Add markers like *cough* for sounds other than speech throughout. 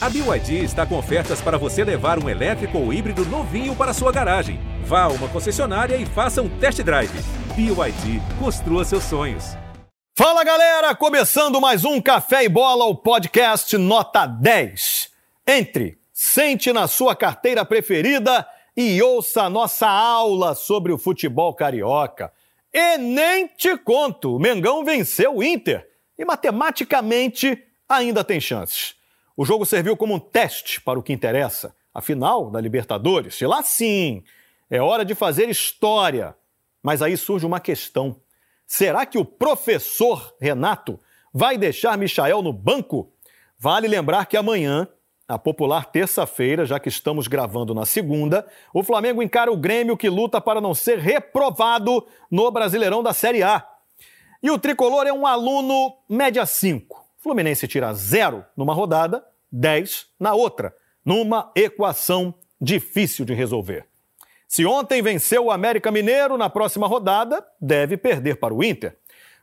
A BYD está com ofertas para você levar um elétrico ou híbrido novinho para sua garagem. Vá a uma concessionária e faça um test drive. BYD, construa seus sonhos. Fala galera, começando mais um Café e Bola, o podcast nota 10. Entre, sente na sua carteira preferida e ouça a nossa aula sobre o futebol carioca. E nem te conto, o Mengão venceu o Inter e matematicamente ainda tem chances. O jogo serviu como um teste para o que interessa, a final da Libertadores. E lá sim, é hora de fazer história. Mas aí surge uma questão. Será que o professor Renato vai deixar Michael no banco? Vale lembrar que amanhã, a popular terça-feira, já que estamos gravando na segunda, o Flamengo encara o Grêmio que luta para não ser reprovado no Brasileirão da Série A. E o tricolor é um aluno média 5. Fluminense tira zero numa rodada, 10 na outra, numa equação difícil de resolver. Se ontem venceu o América Mineiro, na próxima rodada deve perder para o Inter.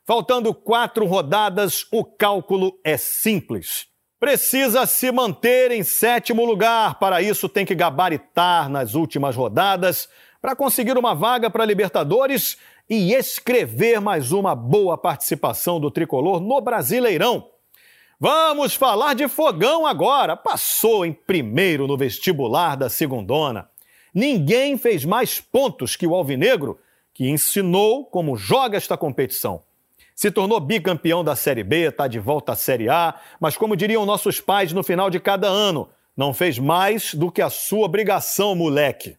Faltando quatro rodadas, o cálculo é simples. Precisa se manter em sétimo lugar. Para isso, tem que gabaritar nas últimas rodadas para conseguir uma vaga para Libertadores e escrever mais uma boa participação do tricolor no Brasileirão. Vamos falar de fogão agora. Passou em primeiro no vestibular da segundona. Ninguém fez mais pontos que o Alvinegro, que ensinou como joga esta competição. Se tornou bicampeão da Série B, está de volta à Série A, mas como diriam nossos pais no final de cada ano, não fez mais do que a sua obrigação, moleque.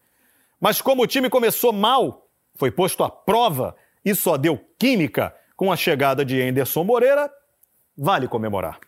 Mas como o time começou mal, foi posto à prova e só deu química com a chegada de Anderson Moreira, vale comemorar.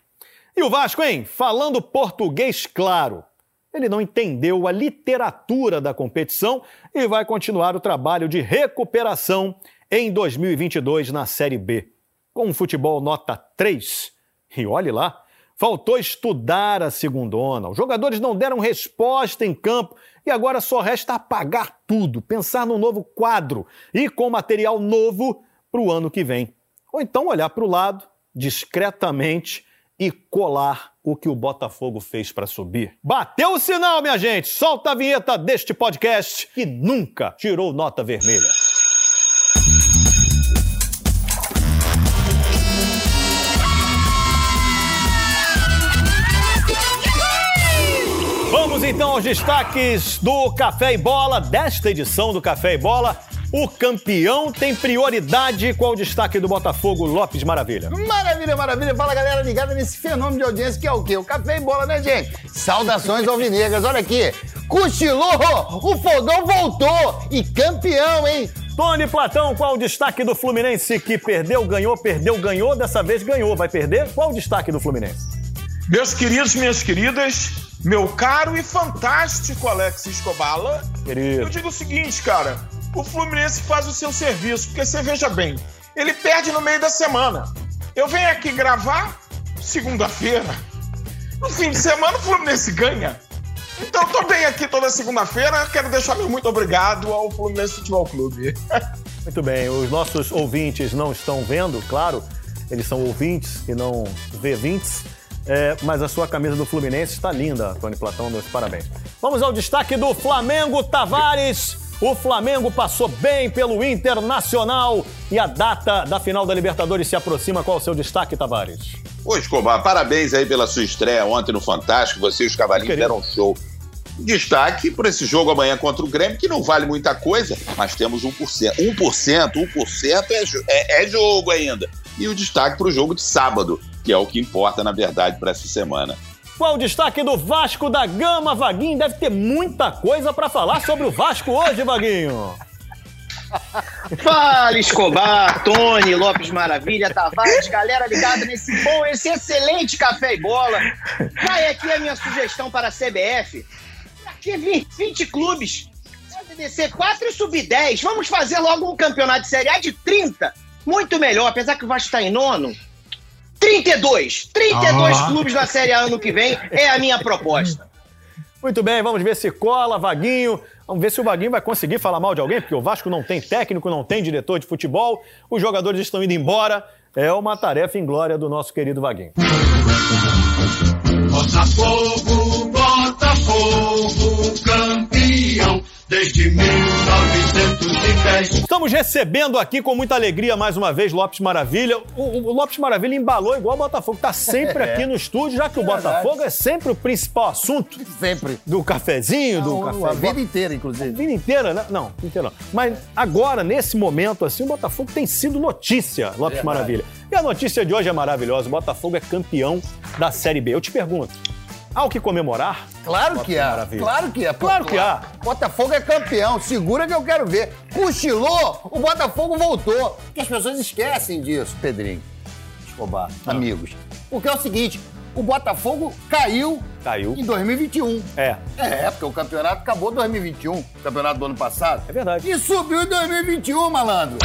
E o Vasco, hein? Falando português claro. Ele não entendeu a literatura da competição e vai continuar o trabalho de recuperação em 2022 na Série B. Com um futebol nota 3. E olhe lá, faltou estudar a segundona. Os jogadores não deram resposta em campo e agora só resta apagar tudo, pensar num novo quadro e com material novo para o ano que vem. Ou então olhar para o lado, discretamente, e colar o que o Botafogo fez para subir. Bateu o sinal, minha gente! Solta a vinheta deste podcast que nunca tirou nota vermelha. Vamos então aos destaques do Café e Bola, desta edição do Café e Bola. O campeão tem prioridade. Qual o destaque do Botafogo, Lopes Maravilha? Maravilha, maravilha. Fala, galera, ligada nesse fenômeno de audiência que é o quê? O café e bola, né, gente? Saudações alvinegras. Olha aqui. Cochilou, o fogão voltou e campeão, hein? Tony Platão, qual o destaque do Fluminense que perdeu, ganhou, perdeu, ganhou, dessa vez ganhou, vai perder? Qual o destaque do Fluminense? Meus queridos, minhas queridas, meu caro e fantástico Alex Escobala, Querido. eu digo o seguinte, cara, o Fluminense faz o seu serviço, porque você veja bem, ele perde no meio da semana. Eu venho aqui gravar segunda-feira. No fim de semana o Fluminense ganha. Então tô bem aqui toda segunda-feira. Quero deixar meu muito obrigado ao Fluminense Futebol Clube. *laughs* Muito bem, os nossos ouvintes não estão vendo, claro, eles são ouvintes e não V20s, é, mas a sua camisa do Fluminense está linda, Tony Platão, meus parabéns. Vamos ao destaque do Flamengo, Tavares. O Flamengo passou bem pelo Internacional e a data da final da Libertadores se aproxima. Qual é o seu destaque, Tavares? Ô, Escobar, parabéns aí pela sua estreia ontem no Fantástico. Você e os Cavalinhos deram um show. Destaque para esse jogo amanhã contra o Grêmio, que não vale muita coisa, mas temos 1%. 1%, 1% é, é, é jogo ainda. E o destaque para o jogo de sábado, que é o que importa, na verdade, para essa semana. Qual o destaque do Vasco da Gama, Vaguinho? Deve ter muita coisa para falar sobre o Vasco hoje, Vaguinho. *laughs* Fala, Escobar, Tony, Lopes Maravilha, Tavares, galera ligada nesse bom, esse excelente café e bola. Vai aqui a minha sugestão para a CBF. Aqui 20, 20 clubes. descer 4 e subir 10. Vamos fazer logo um campeonato de Série A de 30. Muito melhor, apesar que o Vasco está em nono. 32! 32 ah. clubes na Série A ano que vem é a minha proposta. Muito bem, vamos ver se cola, Vaguinho. Vamos ver se o Vaguinho vai conseguir falar mal de alguém, porque o Vasco não tem técnico, não tem diretor de futebol, os jogadores estão indo embora. É uma tarefa em glória do nosso querido Vaguinho. Botafogo, Botafogo, campeão desde 1910. Estamos recebendo aqui com muita alegria mais uma vez Lopes Maravilha. O, o Lopes Maravilha embalou igual o Botafogo, está sempre *laughs* aqui no estúdio, já que é o Botafogo é sempre o principal assunto. Sempre. Do cafezinho, não, do café. A vida inteira, inclusive. A vida inteira, né? Não, inteira não. Mas agora, nesse momento, assim, o Botafogo tem sido notícia, Lopes Maravilha. E a notícia de hoje é maravilhosa. O Botafogo é campeão da Série B. Eu te pergunto, há o que comemorar? Claro que há. Claro que há. Pô, Claro que há. Botafogo é campeão. Segura que eu quero ver. Cochilou, o Botafogo voltou. Porque as pessoas esquecem disso, Pedrinho. Escobar, Ah. amigos. Porque é o seguinte, o Botafogo caiu Caiu. em 2021. É. É, porque o campeonato acabou em 2021, o campeonato do ano passado. É verdade. E subiu em 2021, malandro.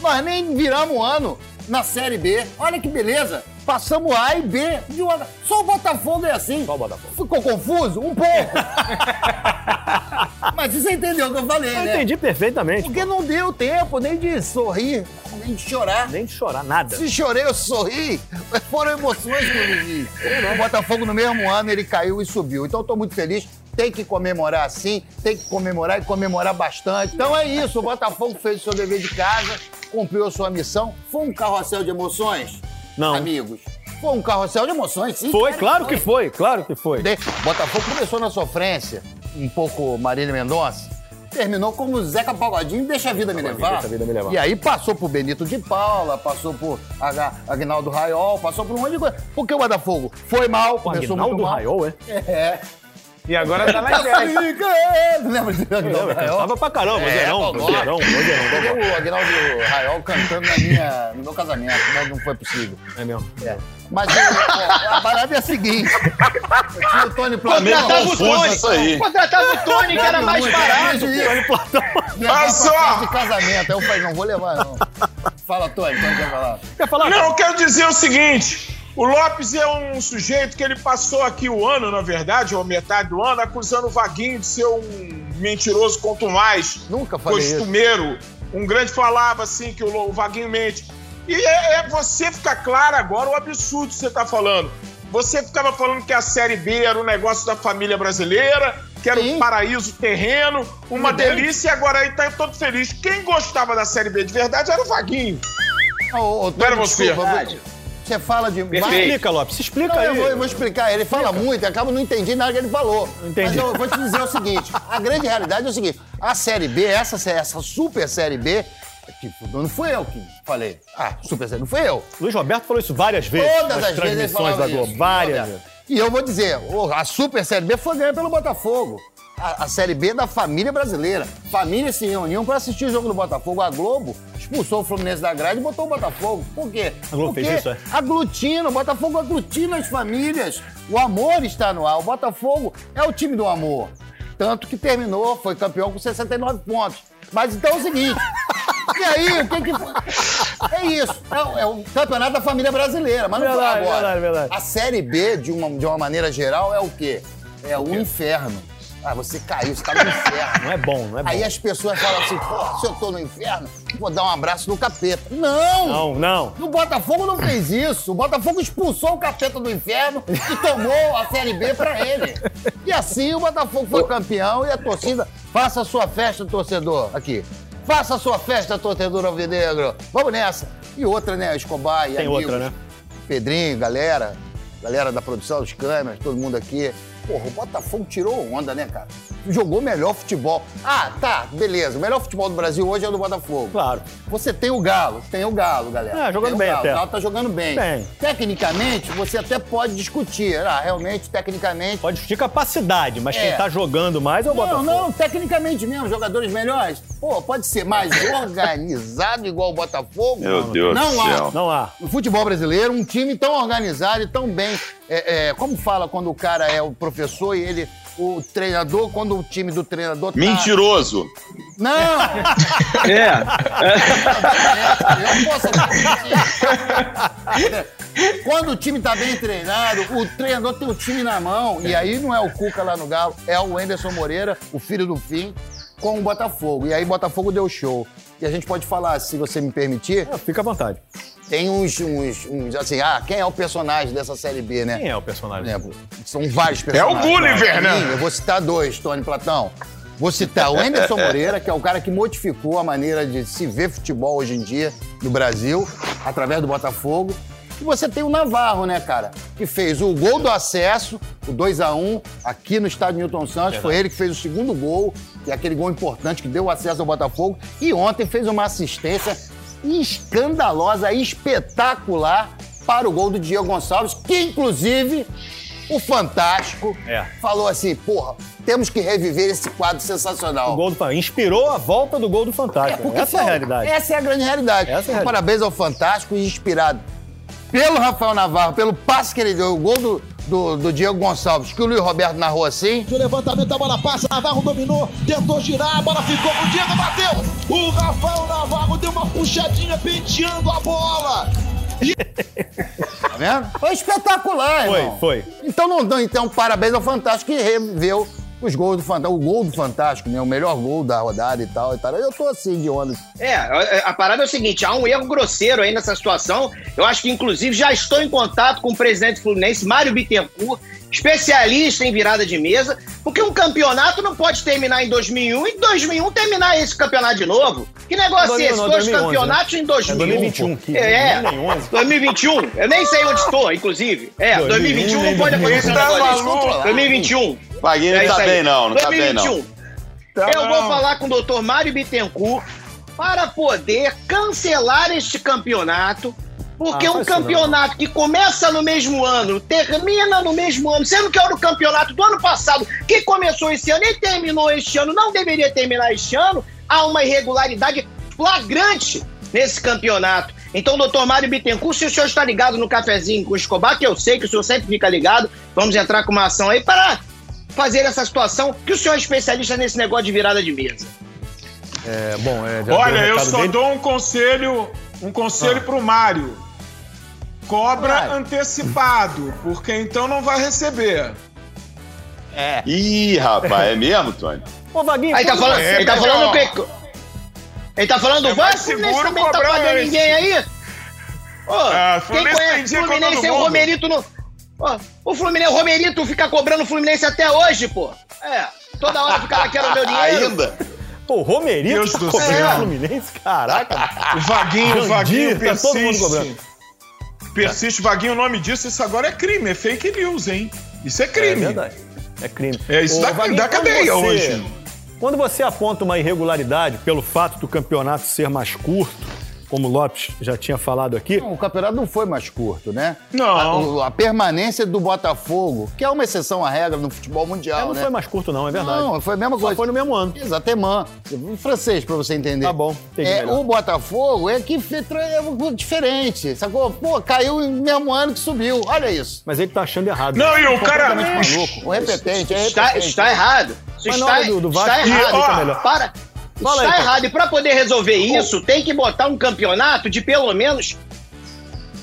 Nós nem viramos um ano na Série B. Olha que beleza. Passamos A e B. de uma- Só o Botafogo é assim. Só o Botafogo. Ficou confuso? Um pouco. *laughs* Mas você entendeu o que eu falei, Eu né? entendi perfeitamente. Porque não deu tempo nem de sorrir, nem de chorar. Nem de chorar, nada. Se chorei, eu sorri. Foram emoções que eu vivi. O Botafogo, no mesmo ano, ele caiu e subiu. Então, eu tô muito feliz. Tem que comemorar assim, tem que comemorar e comemorar bastante. Então é isso, o Botafogo fez o seu dever de casa, cumpriu a sua missão. Foi um carrossel de emoções? Não. Amigos. Foi um carrossel de emoções, sim. Foi, claro que foi, claro que foi. De- Botafogo começou na sofrência, um pouco Marília Mendonça, terminou como Zeca Pagodinho, deixa a vida me levar. Deixa a vida me levar. E aí passou por Benito de Paula, passou por Agnaldo Raiol, passou por um monte de coisa. Porque o Botafogo foi mal, começou Aguinaldo muito mal. Raiol, é? É. E agora tá na ideia. Fica ele. Lembra de Raiol? cantava pra caramba, É, pô, vozeirão, vozeirão. Peguei o Agnaldo Raiol cantando na minha, no meu casamento, mas não foi possível. É mesmo. É. Mas a parada é a seguinte. Eu tinha o Tony Platão. Contratava o confuso Tony. isso aí. Contratava o Tony, que era mais barato. Pra só. festa de casamento. Aí eu falei, não vou levar, não. Fala, Tony, Tony quer falar. Quer falar? Não, eu quero dizer o seguinte: o Lopes é um sujeito que ele passou aqui o ano, na verdade, ou metade do ano, acusando o Vaguinho de ser um mentiroso quanto mais Nunca falei isso. costumeiro. Um grande falava assim que o, Vaguinho mente. E é, é você ficar claro agora o absurdo que você está falando. Você ficava falando que a Série B era um negócio da família brasileira, que era Sim. um paraíso terreno, uma bem. delícia, e agora aí tá todo feliz. Quem gostava da Série B de verdade era o Vaguinho. Ô, ô, Tony, Era você. desculpa. Você fala de... Vai- explica, Lopes, se explica Não, aí. eu, vou, eu vou explicar. Ele fala muito, eu acabo não entendi nada que ele falou. Entendi. Mas eu vou te dizer o seguinte: a grande realidade é o seguinte: a Série B, essa, essa super Série B, tipo, não fui eu que falei. Ah, super Série, não fui eu. Luiz Roberto falou isso várias vezes Todas nas as vezes ele transmissões falava da Globo. isso. Várias vezes. E eu vou dizer, a Super Série B foi ganha pelo Botafogo. A, a Série B da família brasileira. Famílias se reuniam para assistir o jogo do Botafogo. A Globo expulsou o Fluminense da grade e botou o Botafogo. Por quê? A Globo Porque fez isso, é? aglutina, o Botafogo aglutina as famílias. O amor está no ar. O Botafogo é o time do amor. Tanto que terminou, foi campeão com 69 pontos. Mas então é o seguinte. *laughs* E aí, o que que? É isso. É, o- é o campeonato da família brasileira. Mas não foi Verdade, agora. verdade, verdade. A Série B, de uma, de uma maneira geral, é o quê? É o inferno. Ah, você caiu, você tá no inferno. Não é bom, não é bom. Aí as pessoas falam assim, pô, se eu tô no inferno, vou dar um abraço no capeta. Não! Não, não. O Botafogo não fez isso. O Botafogo expulsou o capeta do inferno e tomou a Série B pra ele. E assim o Botafogo foi campeão e a torcida. Faça a sua festa, torcedor. Aqui. Faça a sua festa, torcedor alvinegro. Vamos nessa. E outra, né? Escobar e Tem amigos. outra, né? Pedrinho, galera. Galera da produção, dos câmeras, todo mundo aqui. Porra, o Botafogo tirou onda, né, cara? Jogou melhor futebol. Ah, tá, beleza. O melhor futebol do Brasil hoje é o do Botafogo. Claro. Você tem o Galo, tem o Galo, galera. É, jogando Tem o bem Galo. até. O Galo tá jogando bem. Bem. Tecnicamente, você até pode discutir. Ah, realmente, tecnicamente. Pode discutir capacidade, mas quem É. tá jogando mais é o Não, Botafogo. não, tecnicamente mesmo, jogadores melhores. Pô, pode ser mais *laughs* organizado igual o Botafogo. Meu Deus não do há. céu. Não há. No futebol brasileiro, um time tão organizado e tão bem. é, é, como fala quando o cara é o professor e ele. O treinador, quando o time do treinador tá. Mentiroso. Não! É. Eu posso Quando o time tá bem treinado, o treinador tem o time na mão. E aí não é o Cuca lá no Galo, é o Anderson Moreira, o filho do fim, com o Botafogo. E aí Botafogo deu show. E a gente pode falar, se você me permitir, É, Fica à vontade. Tem uns, uns, uns, assim, ah, quem é o personagem dessa série B, né? Quem é o personagem? exemplo, são vários personagens. Gulliver, Pra né? mim, Eu vou citar dois, Tony Platão. Vou citar o Anderson *laughs* Moreira, que é o cara que modificou a maneira de se ver futebol hoje em dia no Brasil, através do Botafogo. E você tem o Navarro, né, cara? Que fez o gol do acesso, o 2 a 1 aqui no estádio Newton Santos. Foi ele que fez o segundo gol, que é aquele gol importante que deu acesso ao Botafogo. E ontem fez uma assistência escandalosa, espetacular para o gol do Diego Gonçalves, que inclusive o Fantástico É. falou assim: porra, temos que reviver esse quadro sensacional. O gol do Fantástico. Inspirou a volta do gol do É, Fantástico. porque Essa é a foi- realidade. Essa é a grande realidade. É a realidade. Parabéns ao Fantástico inspirado pelo Rafael Navarro, pelo passe que ele deu, o gol do, do, do Diego Gonçalves, que o Luiz Roberto narrou assim. O levantamento, a bola passa, Navarro dominou, tentou girar, a bola ficou pro Diego, bateu! O Rafael Navarro deu uma puxadinha penteando a bola! *laughs* Tá vendo? Foi espetacular, Foi, irmão. foi. Então, não, então, parabéns ao Fantástico que reviveu os gols do Fantástico. O gol do Fantástico, né? O melhor gol da rodada e tal, e tal. Eu tô assim de onda. É, a a parada é o seguinte: há um erro grosseiro aí nessa situação. Eu acho que, inclusive, já estou em contato com o presidente Fluminense, Mário Bittencourt, especialista em virada de mesa, porque um campeonato não pode terminar em 2001 e em 2001 terminar esse campeonato de novo. Que negócio é esse? Dois 2011, campeonatos em 2000. É 2021, que É, nem 11. 2021. Eu nem sei onde estou, inclusive. É, 2021 não pode acontecer um Tá negócio desse. maluco? 2021. Vaguinho É não isso tá bem, não. Não tá bem, 2021. não. Tá Eu vou falar com o doutor Mário Bittencourt para poder cancelar este campeonato. Porque Ah, um isso campeonato que começa no mesmo ano, termina no mesmo ano, sendo que era o campeonato do ano passado, que começou esse ano e terminou este ano, não deveria terminar este ano, há uma irregularidade flagrante nesse campeonato. Então, doutor Mário Bittencourt, se o senhor está ligado no cafezinho com o Escobar, que eu sei que o senhor sempre fica ligado, vamos entrar com uma ação aí para fazer essa situação, que o senhor é especialista nesse negócio de virada de mesa. É, bom, é, o Olha, eu só dele. dou um conselho, um conselho Ah. pro Mário. Cobra Vai. antecipado, porque então não vai receber. Ih, rapaz, é mesmo, Tony? Ô, Vaguinho, Aí tá falando, você- ele tá falando ó, o quê? Ele tá falando é do Vasco, o Fluminense também não tá pagando antes. ninguém aí. Ô, Ah, quem Fluminense conhece tem dia o Fluminense tem o Romerito no... Ó, o Fluminense, o Romerito fica cobrando o Fluminense até hoje, pô. É, toda hora fica o meu *laughs* dinheiro. Ainda? Pô, o Romerito Deus tá do cobrando céu. o Fluminense? Caraca. O Vaguinho, o Vaguinho tá todo mundo cobrando. Persiste, Vaguinho, o nome disso, isso agora é crime, é fake news, hein? Isso é É crime. verdade. É crime. É, isso Ô, dá- Vaguinho, dá cadeia você- hoje. Quando você aponta uma irregularidade pelo fato do campeonato ser mais curto, como o Lopes já tinha falado aqui, Não, o campeonato não foi mais curto, né? Não. A, a permanência do Botafogo, que é uma exceção à regra no futebol mundial, é, não né? foi mais curto não, é verdade. Não, foi a mesma Só coisa. foi no mesmo ano. Exatamente. Em francês, pra você entender. Tá bom, entendi É, o Botafogo é que é diferente, sacou? Pô, caiu no mesmo ano que subiu. Olha isso. Mas ele tá achando errado. Não, e o cara. Maluco. O repetente, é Está, repetente. está errado. Isso Mas na está, hora do- do está Vasco, errado. explica ó, melhor. Para. Fala está aí, Paulo. errado. E para poder resolver isso, tem que botar um campeonato de pelo menos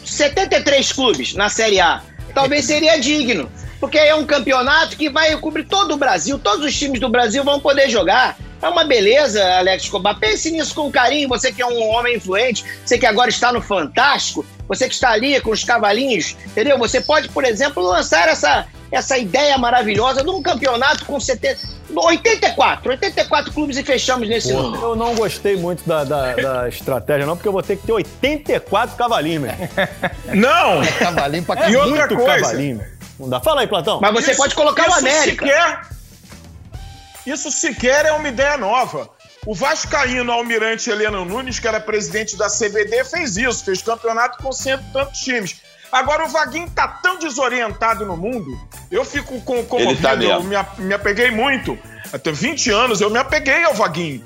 73 clubes na Série A. Talvez seria digno. Porque é um campeonato que vai cobrir todo o Brasil, todos os times do Brasil vão poder jogar. É uma beleza, Alex Escobar. Pense nisso com carinho, você que é um homem influente, você que agora está no Fantástico, você que está ali com os cavalinhos, entendeu? Você pode, por exemplo, lançar essa, essa ideia maravilhosa de um campeonato com 70, 84, 84 clubes e fechamos nesse número. Eu não gostei muito da, da- da *laughs* estratégia, não, porque eu vou ter que ter 84 cavalinhos, meu. *laughs* Não! Cavalinho pra É E muito coisa. cavalinho, meu. Não dá. Fala aí, Platão. Mas você Isso- pode colocar o América. Sequer, isso sequer é uma ideia nova. O Vascaíno Almirante Heleno Nunes, que era presidente da CBD, fez isso, fez campeonato com cento e tantos times. Agora o Vaguinho tá tão desorientado no mundo, eu fico com, comovido, tá eu me, me apeguei muito. Até 20 anos eu me apeguei ao Vaguinho.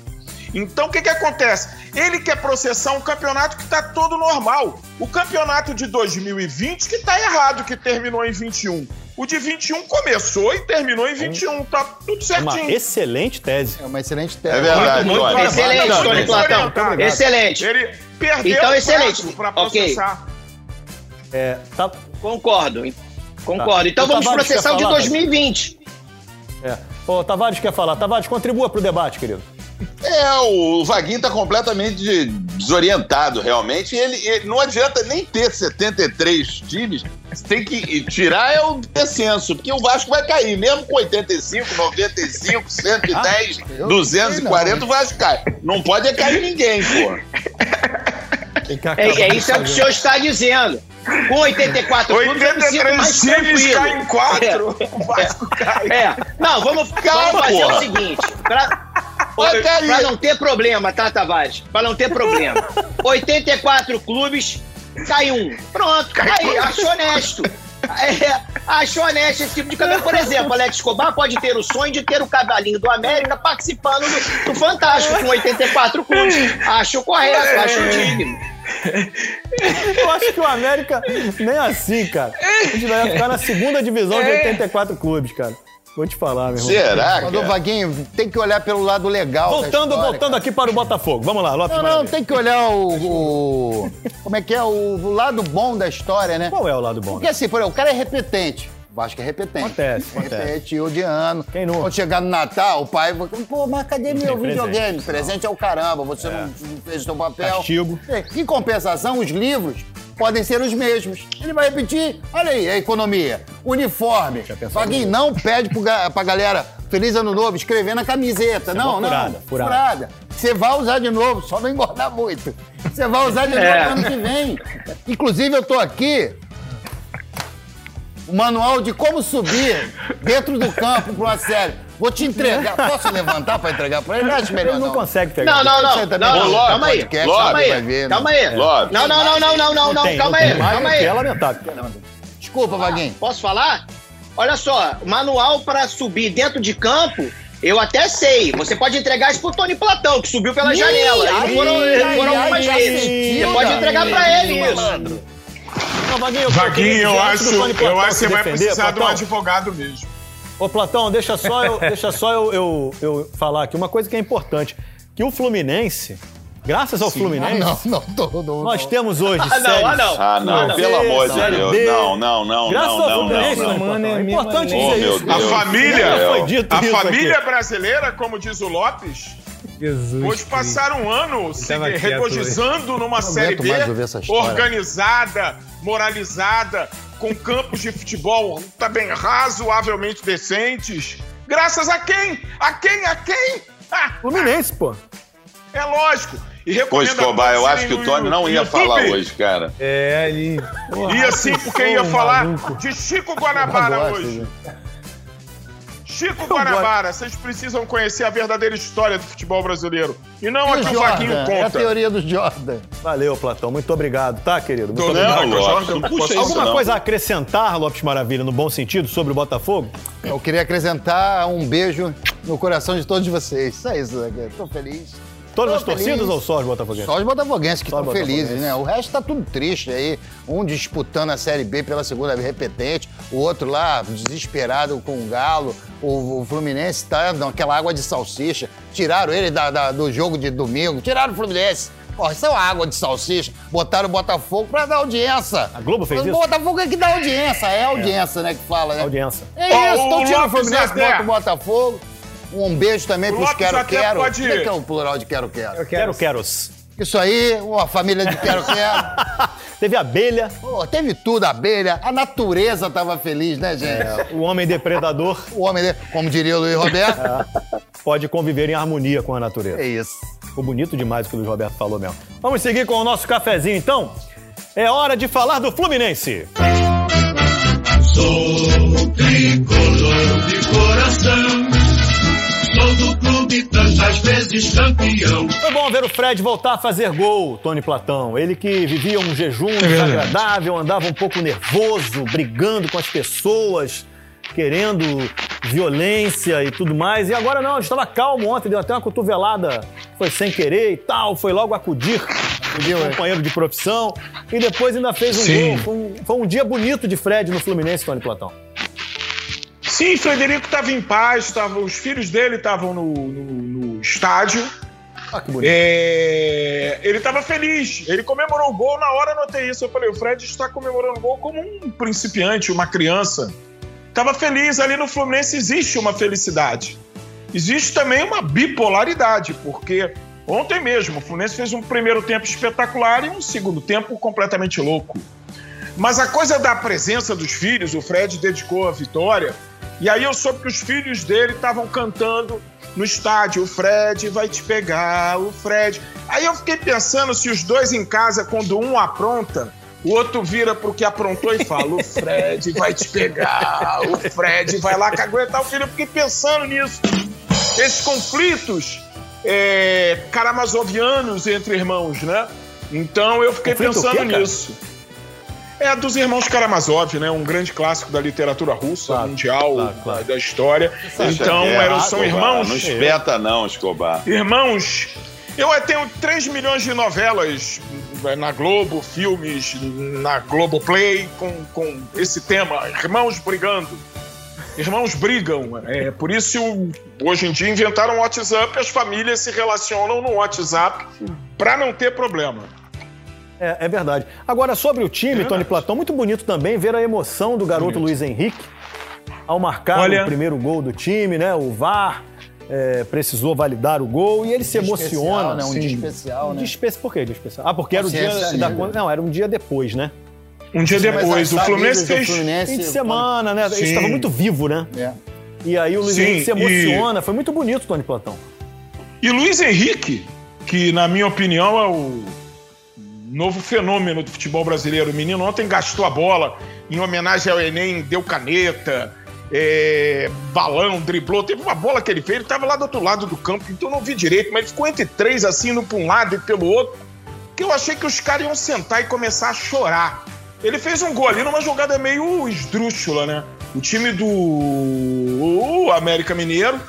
Então o que que acontece? Ele quer processar um campeonato que tá todo normal. O campeonato de 2020 que tá errado, que terminou em 21. O de 21 começou e terminou em 21, tá tudo É Uma certinho. excelente tese. É uma excelente É tese. verdade, Muito Tony. excelente, Não, Tony Platão. muito. Excelente. Ele perdeu Então, o excelente. pra processar. É, tá, Concordo. Concordo. Então O vamos Tavares processar o de falar, 2020. é. Ô, Tavares quer falar. Tavares, contribua pro debate, querido. É, o Vaguinho tá completamente de- desorientado realmente. E ele, ele- não adianta nem ter 73 times, você tem que tirar é o descenso, porque o Vasco vai cair, mesmo com 85, 95, 110, eu 240, o Vasco cai. Não pode é cair ninguém, pô. É, é isso é o que o senhor está dizendo. Com 84 clubes, eu me sinto 83 mais times caem quatro, o Vasco cai. É. Não, vamos, Calma, vamos fazer porra. o seguinte. Pra, Pra não ter problema, tá, Tavares? Pra não ter problema. *laughs* 84 clubes, cai um. Pronto, aí, acho honesto. É, acho honesto esse tipo de caminho. Por exemplo, Alex Escobar pode ter o sonho de ter o cavalinho do América participando do, do Fantástico com 84 clubes. Acho correto, acho digno. Eu acho que o América nem assim, cara. A gente vai ficar na segunda divisão de 84 clubes, cara. Vou te falar, meu irmão. Será, ô, cara? Vaguinho, tem que olhar pelo lado legal. Voltando, história, voltando cara. aqui para o Botafogo. Vamos lá, Lopes Não, não, tem que olhar o, o- Como é que é? O, o lado bom da história, né? Qual é o lado bom? Porque assim, por exemplo, o cara é repetente. O Vasco é repetente. Acontece, acontece. Repetiu de ano. Quem não? Quando chegar no Natal, o pai vai. Pô, mas cadê meu videogame? Presente é o caramba, você não fez o seu papel. Castigo. É, Em compensação, os livros podem ser os mesmos. Ele vai repetir. Olha aí, a economia. Uniforme. Vaguinho, não pede pro ga- pra galera Feliz Ano Novo escrever na camiseta. não, uma não. furada, furada. Você vai usar de novo, só não engordar muito. Você vai usar de *laughs* novo É. ano que vem. Inclusive, eu tô aqui o manual de como subir dentro do campo para uma série. Vou te entregar. Posso levantar para entregar para ele? Acho melhor Ele não consegue pegar. Não, não, não. Você Não, não, não. Calma aí. podcast, Calma Lopes aí. vai ver, né? Calma aí. Não, não, não, não, não, não, não. Calma não aí. Calma que É aí. lamentável. Desculpa, Vaguinho. Posso falar? Olha só, manual para subir dentro de campo, eu até sei. Você pode entregar isso pro Tony Platão, que subiu pela Ih, janela. ai, E foram, ai, foram ai, algumas vezes. Você pode entregar pra ele isso. Não, Vaguinho, eu Vaguinho, eu acho, Platão eu acho que você vai defender, precisar de um Platão, advogado mesmo. Ô, Platão, deixa só, eu, deixa só eu, eu, eu falar aqui uma coisa que é importante. Que o Fluminense, graças ao Fluminense, Não, não, tô, não, nós não. temos hoje Ah, não, séries- ah, não. Ah, não, Ah, não. pelo amor de Deus. B. Não, não, não, Graças não, ao não, Fluminense, não, não. Platão. É importante Oh, dizer meu isso. A família, Já foi dito a isso família aqui. brasileira, como diz o Lopes, Jesus. hoje passaram um ano se tava quieto regozijando numa Série B organizada, moralizada, com campos de futebol também razoavelmente decentes. Graças a quem? A quem? A quem? Ah, Fluminense, pô. é lógico. E Pô, recomendo a Escobar, eu acho que o Tony não ia YouTube. falar hoje, cara. É, ali. Ia sim, porque ia falar de Chico Guanabara hoje. Chico Guanabara, vocês precisam conhecer a verdadeira história do futebol brasileiro. E não a E o que o Vaguinho Jordan, é a conta. teoria do Jordan. Valeu, Platão. Muito obrigado, tá, querido? Muito Tô obrigado. Não, Jordan, não puxa isso Alguma não. coisa a acrescentar, Lopes Maravilha, no bom sentido, sobre o Botafogo? Eu queria acrescentar um beijo no coração de todos vocês. Isso é isso. Tô feliz. Todas Tô as torcidas feliz. ou só os botafoguenses? Só os botafoguenses que estão felizes, né? O resto tá tudo triste aí. Um disputando a Série B pela segunda vez repetente, o outro lá desesperado com o Galo. O, o Fluminense tá naquela água de salsicha. Tiraram ele da- da- do jogo de domingo, tiraram o Fluminense. Porra, isso é uma água de salsicha. Botaram o Botafogo pra dar audiência. A Globo fez o isso? Botafogo é que dá audiência, é audiência, né, que fala, né? Audiência. É isso, então o tira o Fluminense, bota o Botafogo. Um beijo também pros quero-quero. pode- O que é o plural de quero-quero? Quero, queros. Isso aí, uma família de quero-quero. *laughs* Teve abelha, Pô, teve tudo, abelha, a natureza tava feliz, né, gente? o homem depredador O homem, dele, como diria o Luiz Roberto, pode conviver em harmonia com a natureza. é isso. Ficou bonito demais o que o Luiz Roberto falou mesmo. Vamos seguir com o nosso cafezinho, então? É hora de falar do Fluminense. Sou tricolor de coração. Sou do clube tantas vezes campeão. Foi bom ver o Fred voltar a fazer gol, Tony Platão. Ele que vivia um jejum desagradável, andava um pouco nervoso, brigando com as pessoas, querendo violência e tudo mais. E agora não, ele estava calmo ontem, deu até uma cotovelada, foi sem querer e tal, foi logo acudir o companheiro de profissão. E depois ainda fez um Sim. gol. Foi um, foi um dia bonito de Fred no Fluminense, Tony Platão. Sim, Frederico estava em paz, tava, os filhos dele estavam no, no- no estádio. Ah, que bonito. É, ele estava feliz, ele comemorou o gol. Na hora eu notei isso. Eu falei: o Fred está comemorando o gol como um principiante, uma criança. Estava feliz ali no Fluminense. Existe uma felicidade. Existe também uma bipolaridade, porque Ontem mesmo, o Fluminense fez um primeiro tempo espetacular e um segundo tempo completamente louco. Mas a coisa da presença dos filhos, o Fred dedicou a vitória, e aí eu soube que os filhos dele estavam cantando no estádio: o Fred vai te pegar, o Fred. Aí eu fiquei pensando se os dois em casa, quando um apronta, o outro vira pro que aprontou e fala: o Fred vai te pegar, o Fred vai lá caguetar o filho. Eu fiquei pensando nisso. Esses conflitos é, karamazovianos entre irmãos, né? Então eu fiquei Conflito pensando quê, cara? É dos irmãos Karamazov, né? Um grande clássico da literatura russa, Claro, mundial, claro, claro. Da, história. então, É, eram, são Escobar, irmãos. Não espeta, não, Escobar. Irmãos, eu tenho 3 milhões de novelas eh, na Globo, filmes na Globoplay com, com esse tema, irmãos brigando. Irmãos brigam. É, por isso, hoje em dia, inventaram o WhatsApp, as famílias se relacionam no WhatsApp para não ter problema. É, é verdade. Agora, sobre o time, Tony Platão, muito bonito também ver a emoção do garoto Luiz Henrique ao marcar Olha- o primeiro gol do time, né? O VAR é, precisou validar o gol e ele se Dia emociona. especial, né? Um sim. dia especial, né? Um dia especial. Por que dia especial? Ah, porque era o dia da. negra. Não, era um dia depois, né? Um dia depois, o Fluminense fez. Fluminense, Fim de semana, né? Ele Sim. estava muito vivo, né? É. E aí o Luiz Sim, Henrique se e- emociona. Foi muito bonito, Tony Platão. E Luiz Henrique, que na minha opinião é o novo fenômeno do futebol brasileiro. O menino ontem gastou a bola em homenagem ao Enem, deu caneta, é, balão, driblou. Teve uma bola que ele fez, ele estava lá do outro lado do campo, então eu não vi direito, mas ele ficou entre três, assim, indo para um lado e pelo outro, que eu achei que os caras iam sentar e começar a chorar. Ele fez um gol ali numa jogada meio esdrúxula, né? O time do o América Mineiro,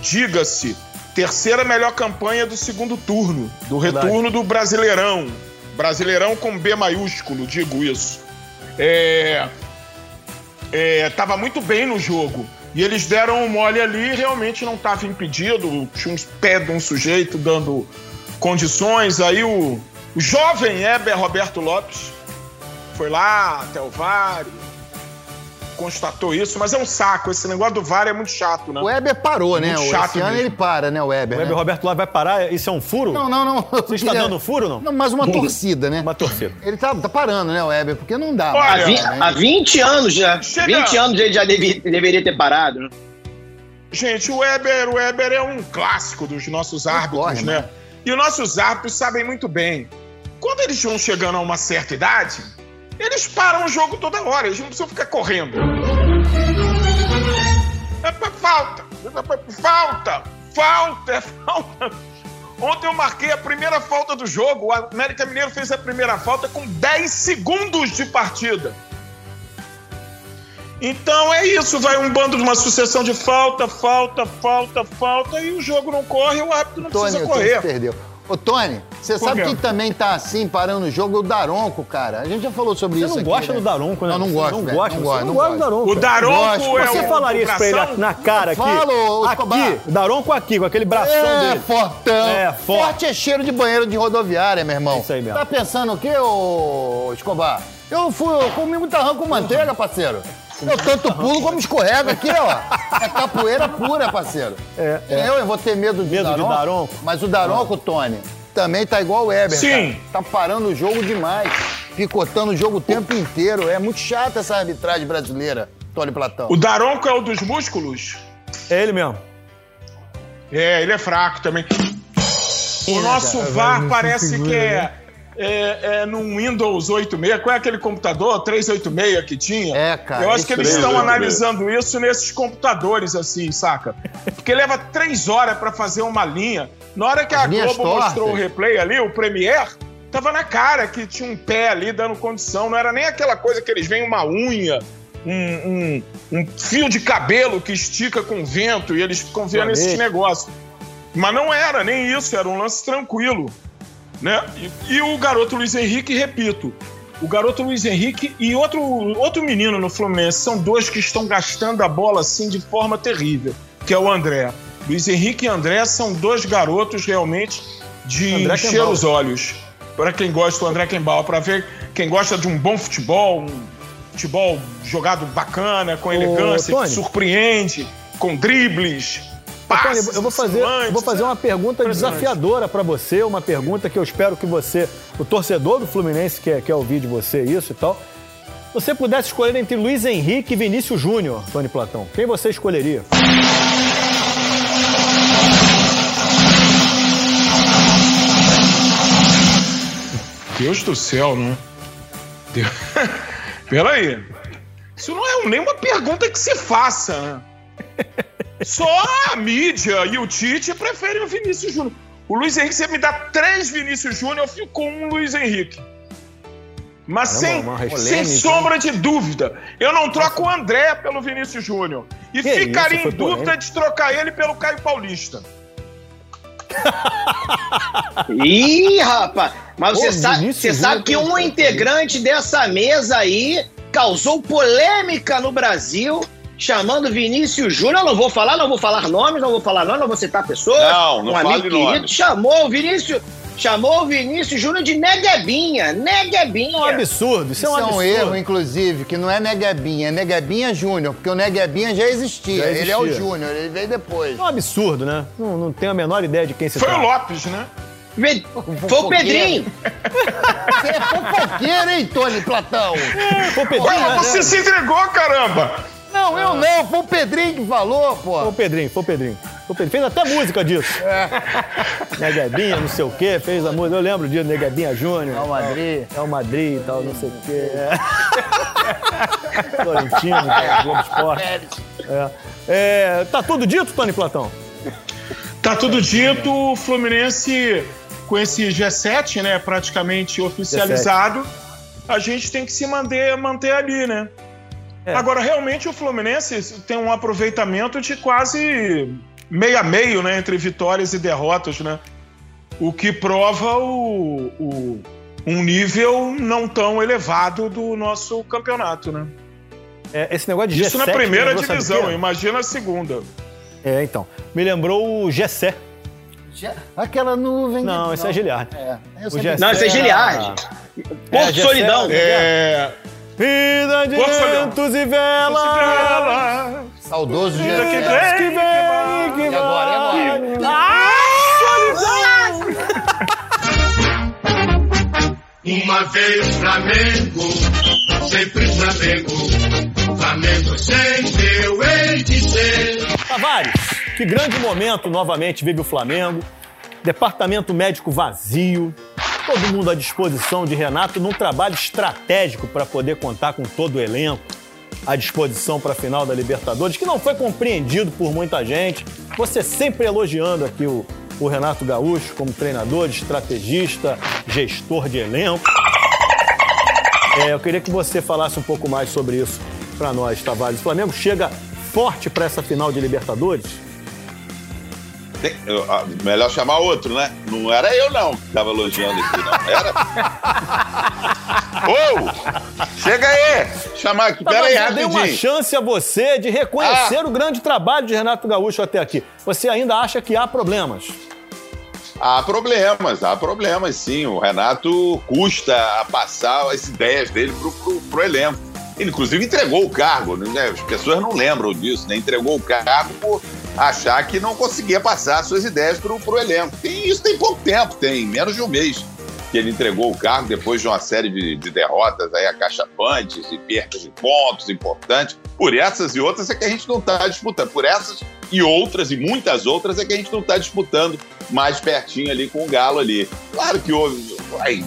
diga-se, terceira melhor campanha do segundo turno, do retorno do Brasileirão. Brasileirão com B maiúsculo, digo isso. É, é, tava muito bem no jogo. E eles deram um mole ali realmente não estava impedido. Tinha uns pés de um sujeito dando condições. Aí o, o jovem Heber Roberto Lopes foi lá até o VAR, constatou isso, mas é um saco. Esse negócio do VAR é muito chato, né? O Weber parou, né? Muito O- chato Esse ano mesmo. ele para, né, o Weber? O Weber né? Roberto lá vai parar. Isso é um furo? Não, não, não. Você está *laughs* dando furo, não? Não, mas uma torcida, né? Uma torcida. Ele tá, tá parando, né, o Weber? Porque não dá. Olha, Há, mais, vi- né? há 20 anos já. Chega. 20 anos ele já devi- deveria ter parado. né? Gente, o Weber, o Weber é um clássico dos nossos árbitros, corre, né? mano. E os nossos árbitros sabem muito bem. Quando eles vão chegando a uma certa idade, eles param o jogo toda hora, eles não precisam ficar correndo. É pra falta, é falta, falta, é falta. Ontem eu marquei a primeira falta do jogo. O América Mineiro fez a primeira falta com 10 segundos de partida. Então é isso, vai um bando de uma sucessão de falta, falta, falta, falta, e o jogo não corre, o árbitro não Tony, precisa correr. perdeu. Ô, Tony, você Por sabe quê? quem também tá assim, parando o jogo? O Daronco, cara. A gente já falou sobre Você isso não aqui, gosta né? do Daronco, né? Não, não Você gosto, Não velho, gosta, não você gosto, não não gosta do. Daronco. O Daronco é Você falaria isso pra ele na cara aqui? Fala, ô, Escobar. aqui, Daronco aqui, com aquele bração É, dele. fortão. É, forte. Forte é cheiro de banheiro de rodoviária, meu irmão. É isso aí mesmo. Tá pensando o quê, ô Escobar? Eu fui, eu comi muito arranco com manteiga, parceiro. Eu tanto pulo como escorrega aqui, ó. É capoeira pura, parceiro. É, Eu, eu vou ter medo de Medo de Daronco. Daronco? Mas o Daronco, Tony, também tá igual o Weber, Sim. cara. Tá parando o jogo demais. Picotando o jogo o tempo inteiro. É muito chata essa arbitragem brasileira, Tony Platão. O Daronco é o dos músculos? É ele mesmo. É, ele é fraco também. O nosso VAR parece que é, é, é num Windows 86. Qual é aquele computador? 386 que tinha? É, cara, Eu acho que eles estão analisando isso nesses computadores, assim, saca? Porque leva três horas pra fazer uma linha. Na hora que a As linhas Globo mostrou o tortas. replay ali, o Premiere, tava na cara que tinha um pé ali dando condição. Não era nem aquela coisa que eles veem uma unha, um, um- um fio de cabelo que estica com vento e eles ficam vendo esses negócios. Mas não era nem isso, era um lance tranquilo. Né? E, e o garoto Luiz Henrique, repito, o garoto Luiz Henrique e outro, outro menino no Fluminense são dois que estão gastando a bola assim de forma terrível, que é o André. Luiz Henrique e André são dois garotos realmente de André encher Kembal. os olhos. Para quem gosta do André Kembal, para ver quem gosta de um bom futebol, um futebol jogado bacana, com elegância, que Tony. surpreende, com dribles, Tony, eu vou fazer, eu vou fazer uma pergunta desafiadora pra você, uma pergunta que eu espero que você, o torcedor do Fluminense quer, quer ouvir de você isso e tal. Se você pudesse escolher entre Luiz Henrique e Vinícius Júnior, Tony Platão, quem você escolheria? Deus do céu, né? Deus... *laughs* Peraí. Isso não é nem uma pergunta que se faça, né? Só a mídia e o Tite preferem o Vinícius Júnior. O Luiz Henrique, você me dá três Vinícius Júnior, eu fico com um Luiz Henrique. Mas Caramba, sem, sem sombra de dúvida, eu não troco o André pelo Vinícius Júnior. E Que ficaria isso, em foi dúvida polêmico. de trocar ele pelo Caio Paulista. *laughs* Ih, rapaz! Mas você, Pô, você sabe que um integrante dessa mesa aí causou polêmica no Brasil, chamando Vinícius Júnior. Eu não vou falar, não vou falar nomes, não vou falar nomes, não vou citar pessoas. Não, não um fale amigo querido nomes. chamou o Vinícius. Chamou o Vinícius Júnior de neguebinha, neguebinha. É um absurdo, isso, Isso é um é um absurdo. erro, inclusive, que não é Neguebinha, é Neguebinha Júnior, porque o Neguebinha já existia. Já Ele é o existia. Júnior, ele veio depois. É um absurdo, né? Não, não tenho a menor ideia de quem se Foi o trata. Lopes, né? Ve- *laughs* Foi o Pedrinho. *laughs* Você é fofoqueiro, hein, Tony Platão? Foi o Pedrinho, Ué, né? você se entregou, caramba! Não, eu não, foi o Pedrinho que falou, Foi o pô. Pedrinho, foi o Pedrinho. Foi o Pedrinho. Fez até música disso. *laughs* Neguebinha, não sei o quê, fez a música. Eu lembro disso, Neguebinha Júnior. Real Madrid. É o Madrid e tal, não sei o quê. É. *laughs* Florentino, tal, Globo Esporte. É. É, tá tudo dito, Tony Platão? Tá tudo dito, o Fluminense com esse G7, né, praticamente oficializado, a gente tem que se manter, manter ali, né? É. Agora, realmente, o Fluminense tem um aproveitamento de quase meio a meio, né, entre vitórias e derrotas, né? O que prova o, o- um nível não tão elevado do nosso campeonato, né? É, esse negócio de G7... Isso na primeira o divisão, quê? imagina a segunda. É, então. Me lembrou o Gessé. Aquela nuvem. Não, que- esse é Giliard. É, Não, esse é era- Giliard. Porto Gessé Solidão. É. Vida de ventos e velas. Saudoso Vida que vem. Que vem, que E agora, e agora? Ah, solidão! Uma vez Flamengo, sempre Flamengo. Flamengo sempre eu hei de ser. Tavares, que grande momento novamente vive o Flamengo. Departamento médico vazio. Todo mundo à disposição de Renato num trabalho estratégico para poder contar com todo o elenco à disposição para a final da Libertadores, que não foi compreendido por muita gente. Você sempre elogiando aqui o, o Renato Gaúcho como treinador, estrategista, gestor de elenco. É, eu queria que você falasse um pouco mais sobre isso para nós, Tavares. O Flamengo chega forte para essa final de Libertadores? Tem- eu- melhor chamar outro, né? Não era eu, não, que tava elogiando aqui, não. Era? *laughs* Ô! Chega aí! Chamar aqui, pera aí, Tavares, eu dei uma rapidinho. chance a você de reconhecer Ah. o grande trabalho de Renato Gaúcho até aqui. Você ainda acha que há problemas? Há problemas, há problemas, sim. O Renato custa a passar as ideias dele pro, pro, pro elenco. Ele, inclusive, entregou o cargo, né? As pessoas não lembram disso, né? Entregou o cargo por achar que não conseguia passar suas ideias pro, pro elenco. Tem, isso tem pouco tempo, tem menos de um mês que ele entregou o cargo depois de uma série de, de derrotas aí acachapantes e percas de pontos importantes. Por essas e outras é que a gente não está disputando. Por essas e outras e muitas outras é que a gente não está disputando mais pertinho ali com o Galo ali. Claro que houve, ai,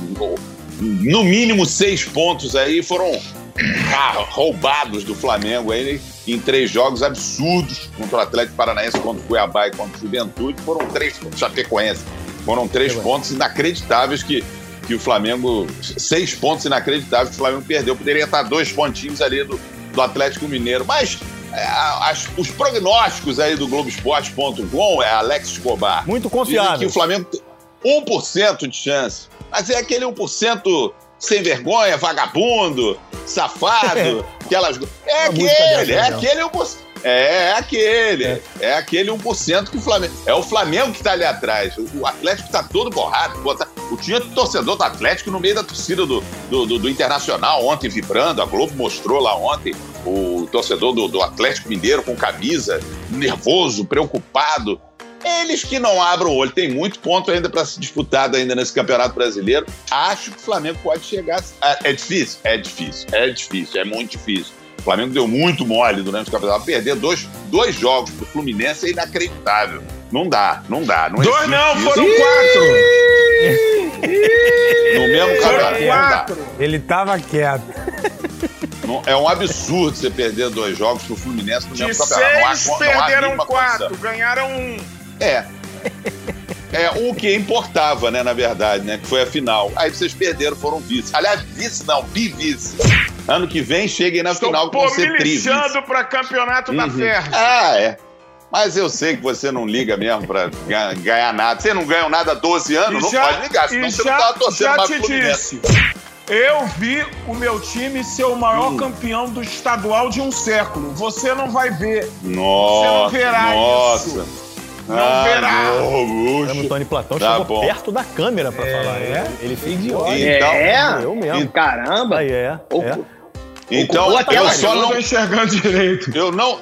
no mínimo seis pontos aí foram ah, roubados do Flamengo aí em três jogos absurdos contra o Atlético Paranaense, contra o Cuiabá e contra o Juventude. Foram três, Chapecoense. Foram três pontos inacreditáveis que, que o Flamengo. Seis pontos inacreditáveis que o Flamengo perdeu. Poderia estar dois pontinhos ali do, do Atlético Mineiro. Mas é, as- os prognósticos aí do Globoesporte.com é Alex Escobar. Muito confiável. que o Flamengo tem 1% de chance. Mas é aquele 1% sem vergonha, vagabundo, safado, *laughs* aquelas. É Uma música aquele, dessa, é então. aquele 1%. É, é aquele. É. aquele 1% que o Flamengo. É o Flamengo que tá ali atrás. O, o Atlético tá todo borrado. Pô, tá- o tinha torcedor do Atlético no meio da torcida do, do, do- do Internacional ontem vibrando. A Globo mostrou lá ontem o torcedor do, do Atlético Mineiro com camisa, nervoso, preocupado. Eles que não abram o olho, tem muito ponto ainda para ser disputado ainda nesse Campeonato Brasileiro. Acho que o Flamengo pode chegar. a- É difícil? É difícil, é difícil, é muito difícil. O Flamengo deu muito mole durante o campeonato. Perder dois, dois jogos pro Fluminense é inacreditável. Não dá, não dá. Não Dois existe não, isso. foram quatro. No mesmo campeonato. Não dá. quatro. Ele tava quieto. Não- É um absurdo você perder dois jogos pro Fluminense no De mesmo campeonato. Não há co- não há perderam quatro, condição. ganharam um. É. É o que importava, né, na verdade, né? Que foi a final. Aí vocês perderam, foram vice. Aliás, vice não, bivice. Ano que vem cheguem na Estou final ser trivice. lixando pra campeonato da Uhum. Ferro. Ah, é. Mas eu sei que você não liga mesmo pra ga- ganhar nada. Você não ganha nada há 12 anos, não pode ligar, senão e você já, não tava torcendo já mais te disse. Eu vi o meu time ser o maior Hum. campeão do estadual de um século. Você não vai ver. Nossa, Você não verá nossa. isso. Não Ah, verá. O Tony Platão Tá chegou bom. perto da câmera pra falar. Ele, ele fez de olho. Então, É? Eu mesmo. Caramba. Aí é. O- é. então a eu só não não enxergando direito. Eu não,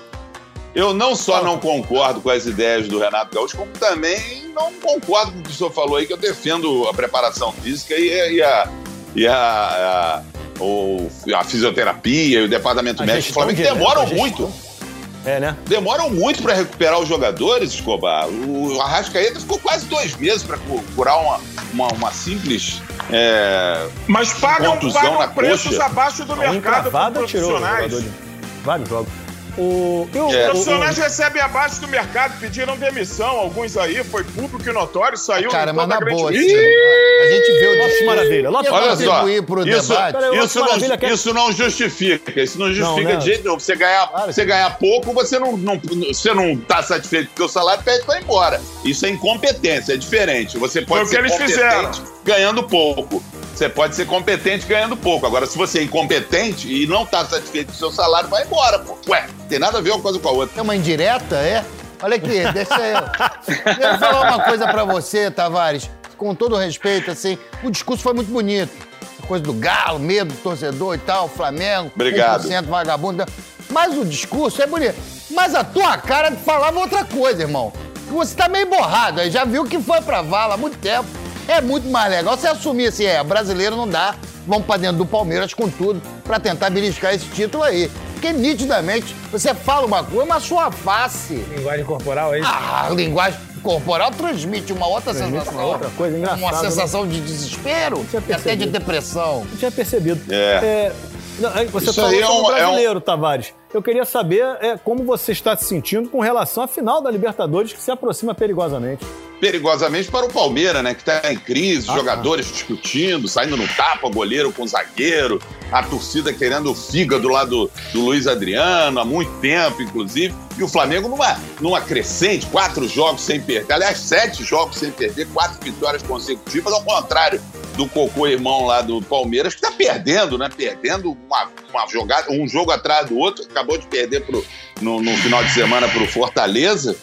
eu não só não concordo com as ideias do Renato Gaúcho, como também não concordo com o que o senhor falou aí, que eu defendo a preparação física e, a- e a, e a, a, o- a fisioterapia e o departamento A médico gestão Flamengo de elenco, demoram muito. É, né? Demoram muito para recuperar os jogadores, Escobar. O Arrascaeta ficou quase dois meses para curar uma, uma, uma simples. é, Mas pagam, pagam preços coxa. abaixo do mercado para encravada tirou o profissionais. jogador de vários jogos. O, e o, É. o- Profissionais o- recebem abaixo do mercado, pediram demissão. Alguns aí, foi público e notório, saiu Cara, mas na boa, assim, a gente vê o Lopes discurso. Maravilha. Lopes Quer Olha só, isso, debate? Peraí, isso, não, quer- isso não justifica. Isso não justifica né? de jeito nenhum. Você ganhar, Claro. você ganhar pouco, você não, não, você não tá satisfeito com o seu salário, pede para ir embora. Isso é incompetência, é diferente. Você pode o que ser eles competente fizeram. ganhando pouco. Você pode ser competente ganhando pouco. Agora, se você é incompetente e não tá satisfeito com o seu salário, vai embora, pô. Ué, tem nada a ver uma coisa com a outra. É uma indireta, é? Olha aqui, deixa eu. Deixa eu falar uma coisa pra você, Tavares. Com todo respeito, assim, o discurso foi muito bonito. Coisa do galo, medo do torcedor e tal, Flamengo. Obrigado. 1% vagabundo. Mas o discurso é bonito. Mas a tua cara falava outra coisa, irmão. Você tá meio borrado aí, já viu que foi pra vala há muito tempo. É muito mais legal você assumir assim, é, brasileiro não dá, vamos pra dentro do Palmeiras com tudo pra tentar beliscar esse título aí. Porque nitidamente você fala uma coisa, mas sua face Linguagem corporal, é isso? ah, linguagem corporal transmite uma outra Transmite sensação. uma outra coisa engraçada, Uma né? sensação de desespero tinha e até de depressão. Eu tinha percebido. É. não, aí você Isso falou aí é sobre um- o é um- brasileiro, Tavares. Eu queria saber é, como você está se sentindo com relação à final da Libertadores, que se aproxima perigosamente. perigosamente para o Palmeiras, né? Que está em crise, Ah, jogadores discutindo, saindo no tapa, goleiro com zagueiro, a torcida querendo o fígado lá do, do Luiz Adriano, há muito tempo, inclusive. E o Flamengo numa, numa crescente, quatro jogos sem perder. Aliás, sete jogos sem perder, quatro vitórias consecutivas, ao contrário do Cocô irmão lá do Palmeiras, que está perdendo, né? Perdendo uma, uma jogada, um jogo atrás do outro, acabou de perder pro, no, no final de semana para o Fortaleza.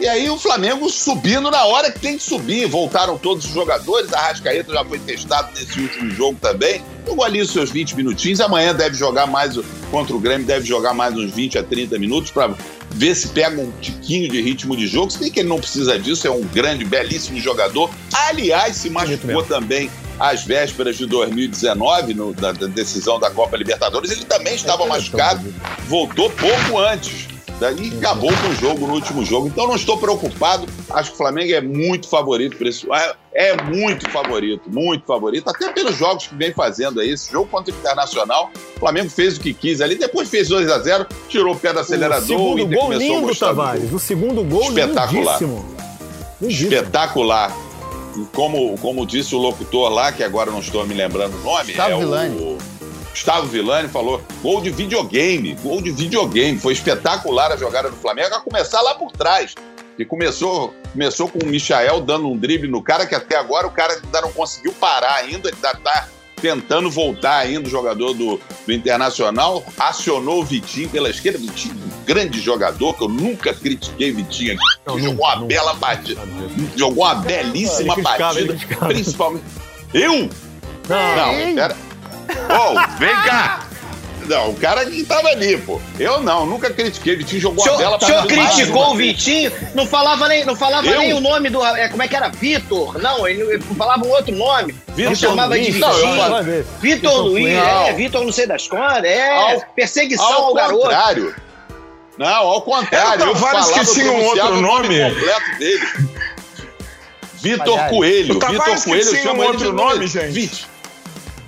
E aí o Flamengo subindo na hora que tem que subir. Voltaram todos os jogadores. A Rascaeta já foi testado nesse último jogo também. Jogou ali os seus 20 minutinhos. Amanhã deve jogar mais contra o Grêmio, deve jogar mais uns 20 a 30 minutos para ver se pega um tiquinho de ritmo de jogo. Se bem que ele não precisa disso, é um grande, belíssimo jogador. Aliás, se machucou também às vésperas de 2019, no- da, da decisão da Copa Libertadores. Ele também estava machucado, voltou pouco antes. Daí acabou com o jogo no último jogo. Então não estou preocupado. Acho que o Flamengo é muito favorito isso. É, é muito favorito, muito favorito. Até pelos jogos que vem fazendo aí. Esse jogo contra o Internacional, o Flamengo fez o que quis ali. Depois fez 2 a 0 tirou o pé do o acelerador. segundo Inter gol lindo, Tavares. O segundo gol Espetacular. lindíssimo. Lindíssimo. Espetacular. Como, como disse o locutor lá, que agora não estou me lembrando o nome, Gustavo é Villani. o Gustavo Villani falou: gol de videogame, gol de videogame. Foi espetacular a jogada do Flamengo, a começar lá por trás. E começou, começou com o Michael dando um drible no cara, que até agora o cara ainda não conseguiu parar ainda, ele ainda tá tentando voltar ainda, o jogador do, do Internacional. Acionou o Vitinho pela esquerda. Vitinho, um grande jogador, que eu nunca critiquei Vitinho aqui. Não, jogou nunca, uma nunca. bela partida. Jogou uma belíssima criticava, partida. criticava. Principalmente. Eu? Não, Não, pera. Oh, vem cá! Não, o cara que tava ali, pô. Eu não, nunca critiquei. Vitinho jogou O a senhor, bela o senhor criticou o. Vitinho, não falava nem, não falava Eu? nem o nome do. é, como é que era? Vitor? Não, ele, ele falava um outro nome. Vitor Ele chamava de Luiz. Não, eu Vitinho. Vitor Vitor Luiz, Luiz. é, Não. Vitor não sei das quantas, é. Ao- perseguição ao, Ao garoto. contrário. Não, ao contrário. Era o eu Tavares que tinha um outro o nome? completo dele. Vitor. Coelho. O Vitor Coelho, eu tinha chamo um ele outro de nome, gente? Vit.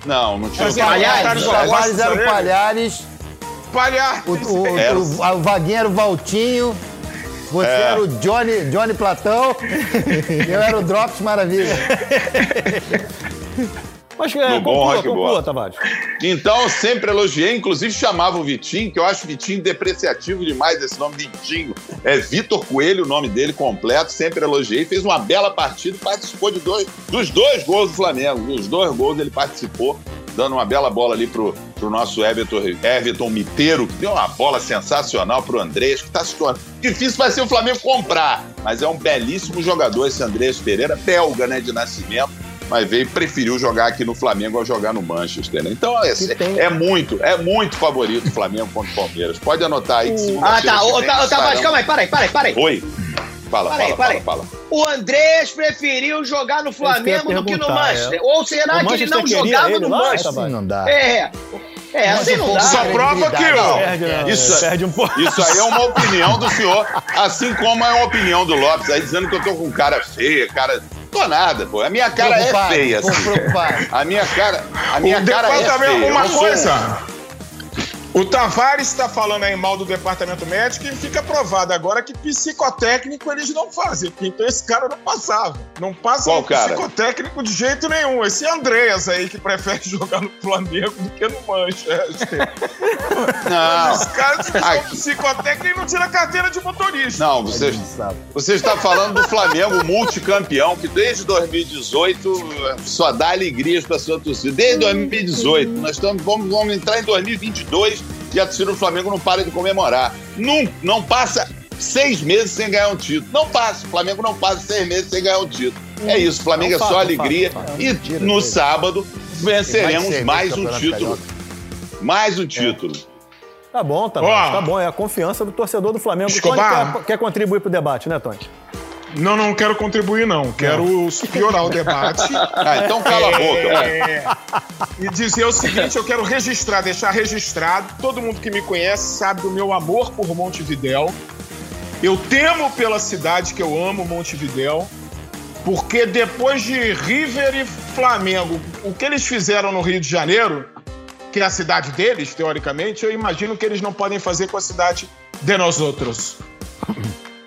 Não, não tinha. Outro é nome. Palhares, Palhares, era o Palhares. Palhares, Palhaço. o, o, Era. o, o Vaguinho era o Valtinho, você É. era o Johnny, Johnny Platão, *laughs* eu era o Drops Maravilha. *laughs* Mas é, No bom conclua, rock conclua, bola. Tavares. Então, sempre elogiei, inclusive chamava o Vitinho, que eu acho Vitinho depreciativo demais esse nome Vitinho. É Vitor Coelho, o nome dele completo, sempre elogiei. Fez uma bela partida participou de dois, dos dois gols do Flamengo. Dos dois gols ele participou, dando uma bela bola ali pro, pro nosso Everton, Everton Miteiro, que deu uma bola sensacional pro Andrés, que tá se tornando. Difícil vai ser o Flamengo comprar, mas é um belíssimo jogador esse Andrés Pereira, belga, né, de nascimento mas veio e preferiu jogar aqui no Flamengo ao jogar no Manchester. Né? Então é, tem- é muito, é muito favorito o Flamengo contra o Palmeiras. Pode anotar aí que Ah, tá. Ô, tá, ô, nós Tavares, faremos- calma aí, para aí, para aí, para aí. Oi. Fala, Para aí, fala, para fala, fala. O Andrés preferiu jogar no ia Flamengo do que no perguntar, Manchester. é. Ou será O que ele não jogava ele no lá, Manchester? Assim não dá. É, é, assim não dá. Só prova que, ó, Perde, né? Isso- perde um pouco. Isso aí é uma opinião do senhor, assim como é uma opinião do Lopes, aí dizendo que eu tô com cara feia, cara. Tô nada, pô. A minha cara é feia, assim. A minha cara, a minha o cara é feia. eu uma não sou- coisa. O Tavares está falando aí mal do departamento médico e fica provado agora que psicotécnico eles não fazem. Então esse cara não passava. Não passa Qual cara? psicotécnico de jeito nenhum. Esse Andreas aí que prefere *laughs* jogar no Flamengo do que no Manchester. *laughs* Não. Esse cara se Ai. for psicotécnico e não tira carteira de motorista. Não, você, você está falando do Flamengo multicampeão, que desde 2018 só dá alegrias para sua torcida. Desde 2018. Nós estamos, vamos, vamos entrar em 2022 e a torcida do Flamengo não para de comemorar. Não, não passa seis meses sem ganhar um título. Não passa. O Flamengo não passa seis meses sem ganhar um título. É isso. O Flamengo é, É só alegria. E Mentira no sábado venceremos mais mais um título. Campeonato Mais um título. Tá bom, tá bom. Tá bom, é a confiança do torcedor do Flamengo. Escobar. Tony quer, quer contribuir pro debate, né, Tony? Não, não quero contribuir, não. Quero piorar o debate. *laughs* Ah, então cala a boca. É, e dizer o seguinte, eu quero registrar, deixar registrado. Todo mundo que me conhece sabe do meu amor por Montevidéu. Eu temo pela cidade que eu amo, Montevidéu, porque depois de River e Flamengo, o que eles fizeram no Rio de Janeiro, que é a cidade deles, teoricamente, eu imagino que eles não podem fazer com a cidade de nós outros.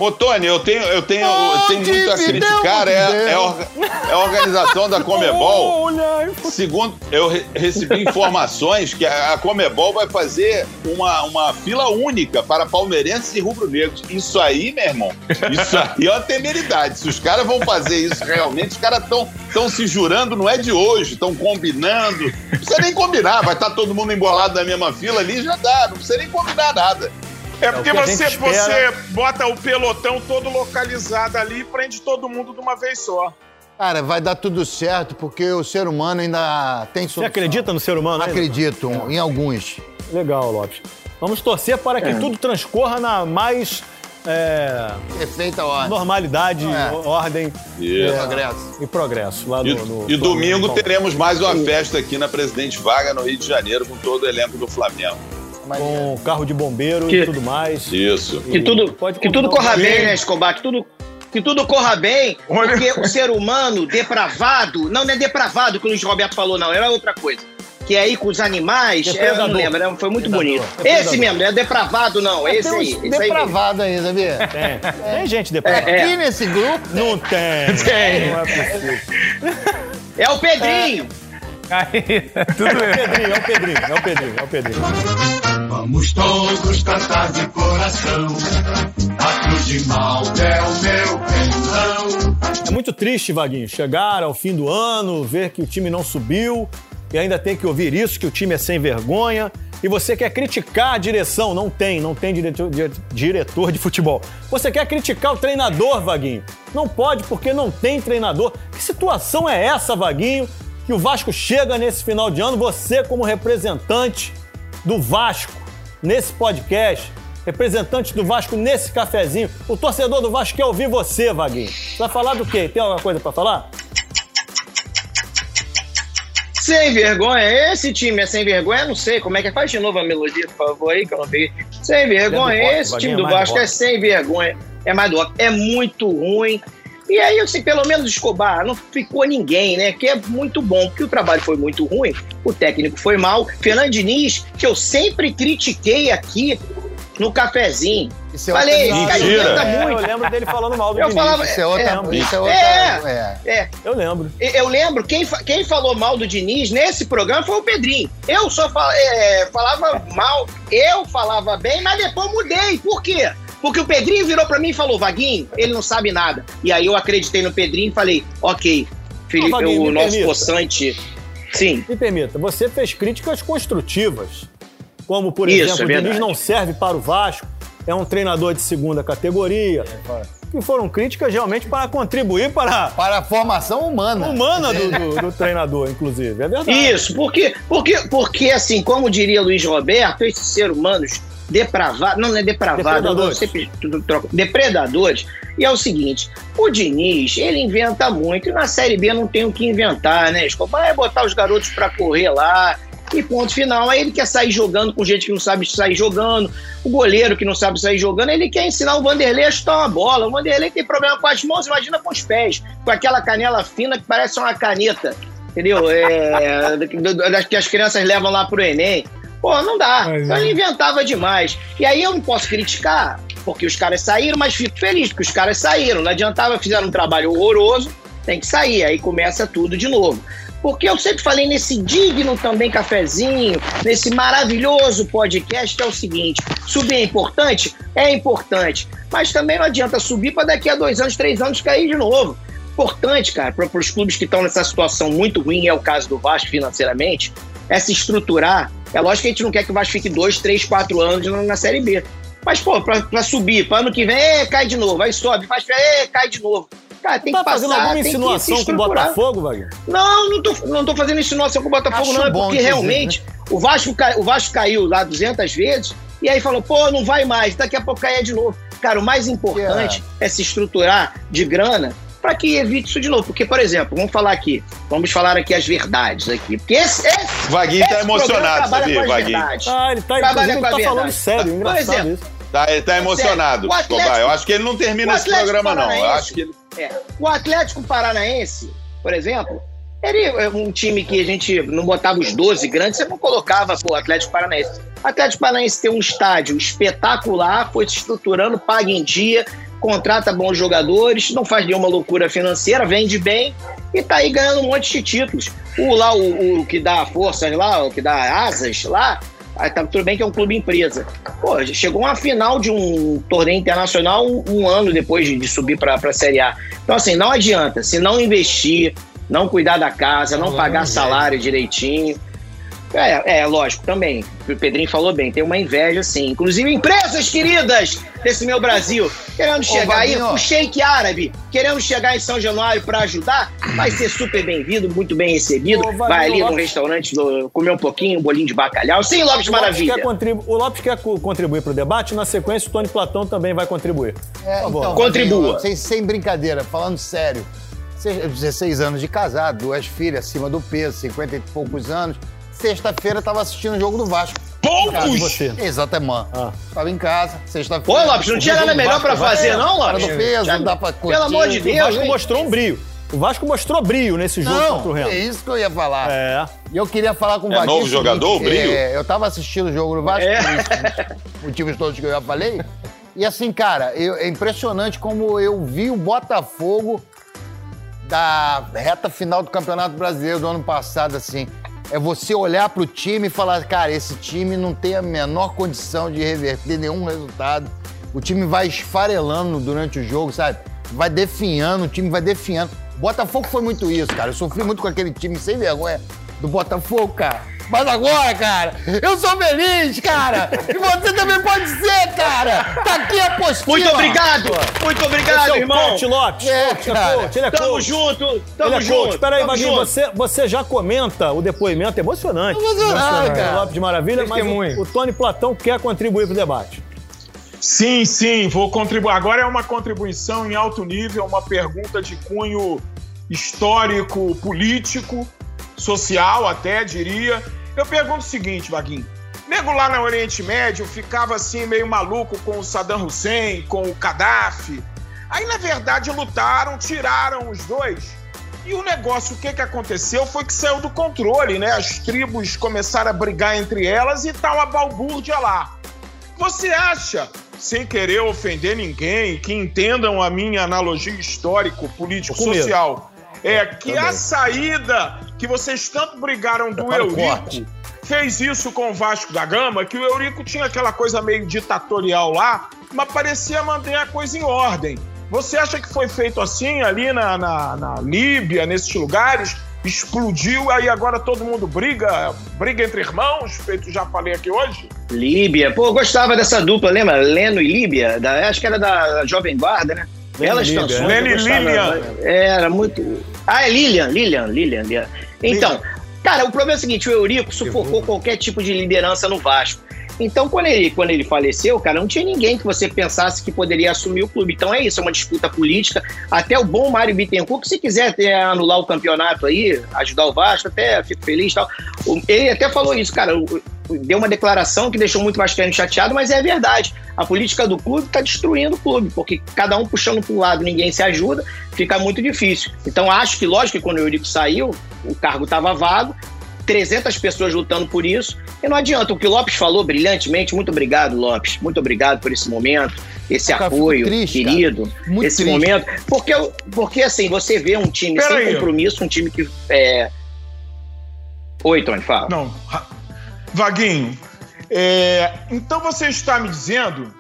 Ô, Tony, eu tenho, eu tenho, eu tenho muito a criticar. É, é, orga- é a organização da *laughs* Comebol. Olha, Segundo, eu re- recebi informações que a, a Comebol vai fazer uma, uma fila única para palmeirenses e rubro-negros. Isso aí, meu irmão, isso aí é uma temeridade. Se os caras vão fazer isso realmente, os caras estão se jurando, não é de hoje, estão combinando. Não precisa nem combinar, vai estar todo mundo embolado na mesma fila ali, já dá, não precisa nem combinar nada. É porque o que a você, você bota o pelotão todo localizado ali e prende todo mundo de uma vez só. Cara, vai dar tudo certo, porque o ser humano ainda tem Você solução. acredita no ser humano? ainda? Acredito, em alguns. Legal, Lopes. Vamos torcer para É. que tudo transcorra na mais é, Perfeita ordem. normalidade, É. ordem Isso. Progresso. e progresso lá E, no, no e domingo teremos mais uma festa aqui na Presidente Vaga, no Rio de Janeiro, com todo o elenco do Flamengo. Com carro de bombeiro Que- e tudo mais. Isso. Que tudo, Pode que tudo corra bem, né, Escobar? Que tudo, que tudo corra bem, Olha- porque o ser humano depravado, não, não é depravado que o Luiz Roberto falou, não, era outra coisa. Que é aí com os animais, é, eu não lembro, né, foi muito bonito. Depredador. Esse mesmo, não é depravado, não, é esse aí. Esse aí mesmo. depravados aí, sabia? Tem, tem gente. É, Aqui nesse grupo, Não tem. Tem. Não é possível. É o Pedrinho. Aí, *laughs* tudo É o. Pedrinho, é o Pedrinho, é o Pedrinho, é o Pedrinho. Vamos todos cantar de coração. A cruz de mal é o meu pensão. É muito triste, Vaguinho, chegar ao fim do ano, ver que o time não subiu e ainda tem que ouvir isso, que o time é sem vergonha. E você quer criticar a direção, não tem, não tem diretor, di- diretor de futebol. Você quer criticar o treinador, Vaguinho. Não pode porque não tem treinador. Que situação é essa, Vaguinho? Que o Vasco chega nesse final de ano, você como representante do Vasco nesse podcast, representantes do Vasco nesse cafezinho. O torcedor do Vasco quer ouvir você, Vaguinho. Você vai falar do quê? Tem alguma coisa pra falar? Sem vergonha, esse time é sem vergonha, não sei como é que é. Faz de novo a melodia, por favor, aí, que eu não vi. Sem vergonha, É esse time é do Vasco é sem vergonha. É mais do. É muito ruim. E aí, assim, pelo menos Escobar, não ficou ninguém, né? Que é muito bom, porque o trabalho foi muito ruim, o técnico foi mal. Fernando Diniz, que eu sempre critiquei aqui no cafezinho. Isso é Falei, outra- cara Mentira. inventa É, muito. eu lembro dele falando mal do Eu Diniz. falava- Isso é outra. É, isso é outra. é. é. É, Eu lembro. Eu lembro, quem, quem falou mal do Diniz nesse programa foi o Pedrinho. Eu só fa- é, falava mal, eu falava bem, mas depois mudei. Por quê? Porque o Pedrinho virou pra mim e falou, Vaguinho, ele não sabe nada. E aí eu acreditei no Pedrinho e falei, ok, Felipe, Ô, Vaguinho, o nosso permita. poçante. Sim, Me permita, você fez críticas construtivas. Como, por Isso, exemplo, é o Diniz não serve para o Vasco, é um treinador de segunda categoria. Que foram críticas realmente para contribuir para Para a formação humana. humana do, *laughs* do- do treinador, inclusive. É verdade. Isso, porque, porque, porque assim, como diria Luiz Roberto, esses seres humanos depravados, não, não é depravado, Depredadores. sempre troco, depredadores. E é o seguinte, o Diniz, ele inventa muito, e na Série B não tem o que inventar, né? É botar os garotos pra correr lá, e ponto final. Aí ele quer sair jogando com gente que não sabe sair jogando, o goleiro que não sabe sair jogando, ele quer ensinar o Vanderlei a chutar uma bola. O Vanderlei tem problema com as mãos, imagina com os pés, com aquela canela fina que parece uma caneta entendeu? É, *laughs* que as crianças levam lá pro Enem. Pô, não dá. Então ele inventava demais. E aí eu não posso criticar, porque os caras saíram, mas fico feliz, porque os caras saíram. Não adiantava, fizeram um trabalho horroroso, tem que sair. Aí começa tudo de novo. Porque eu sempre falei nesse digno também cafezinho, nesse maravilhoso podcast, é o seguinte: subir é importante? É importante. Mas também não adianta subir para daqui a dois anos, três anos cair de novo importante, cara, para os clubes que estão nessa situação muito ruim, é o caso do Vasco financeiramente, é se estruturar. É lógico que a gente não quer que o Vasco fique dois, três, quatro anos na, na Série B. Mas, pô, pra, pra subir, para ano que vem, ê, cai de novo, aí sobe, faz, ê, cai de novo. Cara, tem tá que passar, fazendo alguma insinuação com o. Botafogo, Wagner? Não, não tô, não tô fazendo insinuação com o Botafogo, Acho não. É porque inclusive, realmente o, Vasco cai- o Vasco caiu lá 200 vezes e aí falou, pô, não vai mais, daqui a pouco cair de novo. Cara, o mais importante é se estruturar de grana para que evite isso de novo. Porque, por exemplo, vamos falar aqui, vamos falar aqui as verdades aqui. Porque esse, esse, Vaguinho tá esse emocionado, sabia, Vaguinho? Ah, ele tá, Trabalha com a tá verdade. falando sério, Por engraçado exemplo, isso. Tá, ele tá emocionado, o Atlético- Escobar. Eu acho que ele não termina esse programa, não. Eu Paranaense- acho que ele. É. O Atlético Paranaense, por exemplo, ele é um time que a gente não botava os 12 grandes, você não colocava pô, o Atlético Paranaense. O Atlético Paranaense tem um estádio espetacular, foi se estruturando, paga em dia, contrata bons jogadores, não faz nenhuma loucura financeira, vende bem e tá aí ganhando um monte de títulos. O lá, o, o que dá forças lá, o que dá asas lá, tá tudo bem que é um clube empresa. Pô, chegou uma final de um torneio internacional um, um ano depois de, de subir para a Série A. Então, assim, não adianta. Se não investir, não cuidar da casa, não pagar salário direitinho. É, é, lógico, também. O Pedrinho falou bem, tem uma inveja, sim. Inclusive, empresas queridas desse meu Brasil, querendo chegar aí, o Sheik árabe, querendo chegar em São Januário para ajudar, vai ser super bem-vindo, muito bem recebido. Ô, vai ali no Lopes- restaurante do- comer um pouquinho, um bolinho de bacalhau. Sim, Lopes Maravilha. quer contribu- o Lopes quer co- contribuir para o debate, na sequência o Tony Platão também vai contribuir. É, Por favor. então, Contribua. Sem, sem brincadeira, falando sério. Você- 16 anos de casado, duas filhas acima do peso, 50 e poucos anos. Sexta-feira tava assistindo o jogo do Vasco. Você. Exatamente. Ah. Tava em casa, Pô, sexta-feira. Lopes, não tinha nada melhor pra fazer, não, Lopes? do peso, Já- não dá pra curtir. Pelo amor de O Deus, Vasco hein? mostrou um brilho. O Vasco mostrou brilho nesse jogo contra o Não, Remo. é isso que eu ia falar. É. E eu queria falar com o É Vaguinho novo o seguinte, jogador, o Brilho? é, eu tava assistindo o jogo do Vasco, É. por isso, motivos todos que eu já falei. E assim, cara, eu- é impressionante como eu vi o Botafogo da reta final do Campeonato Brasileiro do ano passado, assim. É você olhar pro time e falar, cara, esse time não tem a menor condição de reverter nenhum resultado. O time vai esfarelando durante o jogo, sabe? Vai definhando, o time vai definhando. Botafogo foi muito isso, cara. Eu sofri muito com aquele time sem vergonha do Botafogo, cara. Mas agora, cara, eu sou feliz, cara. E você também pode ser, cara. Tá aqui a apostila. Muito obrigado! Muito obrigado, Esse é o irmão! coach Lopes. É, coach, cara. coach, ele é Tamo coach. junto! Tamo Ele é junto! coach. Peraí, junto. você, você já comenta o depoimento emocionante. Emocionante, do cara. Lopes de Maravilha, mas Testemunho. o, o Tony Platão quer contribuir pro debate. Sim, sim, vou contribuir. Agora é uma contribuição em alto nível, uma pergunta de cunho histórico, político, social até, diria. Eu pergunto o seguinte, Vaguinho. Nego lá no Oriente Médio ficava assim meio maluco com o Saddam Hussein, com o Gaddafi. Aí, na verdade, lutaram, tiraram os dois. E o negócio, o que, que aconteceu foi que saiu do controle, né? As tribos começaram a brigar entre elas e tá uma balbúrdia lá. Você acha, sem querer ofender ninguém, que entendam a minha analogia histórico-político-social, é que a saída que vocês tanto brigaram do Prepara o Eurico corte. fez isso com o Vasco da Gama, que o Eurico tinha aquela coisa meio ditatorial lá, mas parecia manter a coisa em ordem. Você acha que foi feito assim ali na, na, na Líbia, nesses lugares? Explodiu, aí agora todo mundo briga, briga entre irmãos, feito já falei aqui hoje? Líbia. Pô, eu gostava dessa dupla, lembra? Leno e Líbia? Da, acho que era da Jovem Guarda, né? Belas Líbia, canções. Leno e gostava. Lilian. Era muito. Ah, é Lilian, Lilian, Lilian. Lilian. Então, cara, o problema é o seguinte: o Eurico sufocou qualquer tipo de liderança no Vasco. Então, quando ele, quando ele faleceu, cara, não tinha ninguém que você pensasse que poderia assumir o clube. Então é isso, é uma disputa política. Até o bom Mário Bittencourt, que se quiser até anular o campeonato aí, ajudar o Vasco, até fico feliz e tal. Ele até falou isso, cara. Deu uma declaração que deixou muito vascaíno chateado, mas é verdade. A política do clube está destruindo o clube, porque cada um puxando para um lado, ninguém se ajuda, fica muito difícil. Então acho que, lógico que quando o Eurico saiu, o cargo estava vago, 300 pessoas lutando por isso, e não adianta. O que o Lopes falou brilhantemente, muito obrigado, Lopes. Muito obrigado por esse momento, esse apoio, triste, querido, Muito esse triste. momento. Porque, porque, assim, você vê um time Pera sem aí. compromisso, um time que. É... Oi, Tony, fala. Não. Vaguinho, é, então você está me dizendo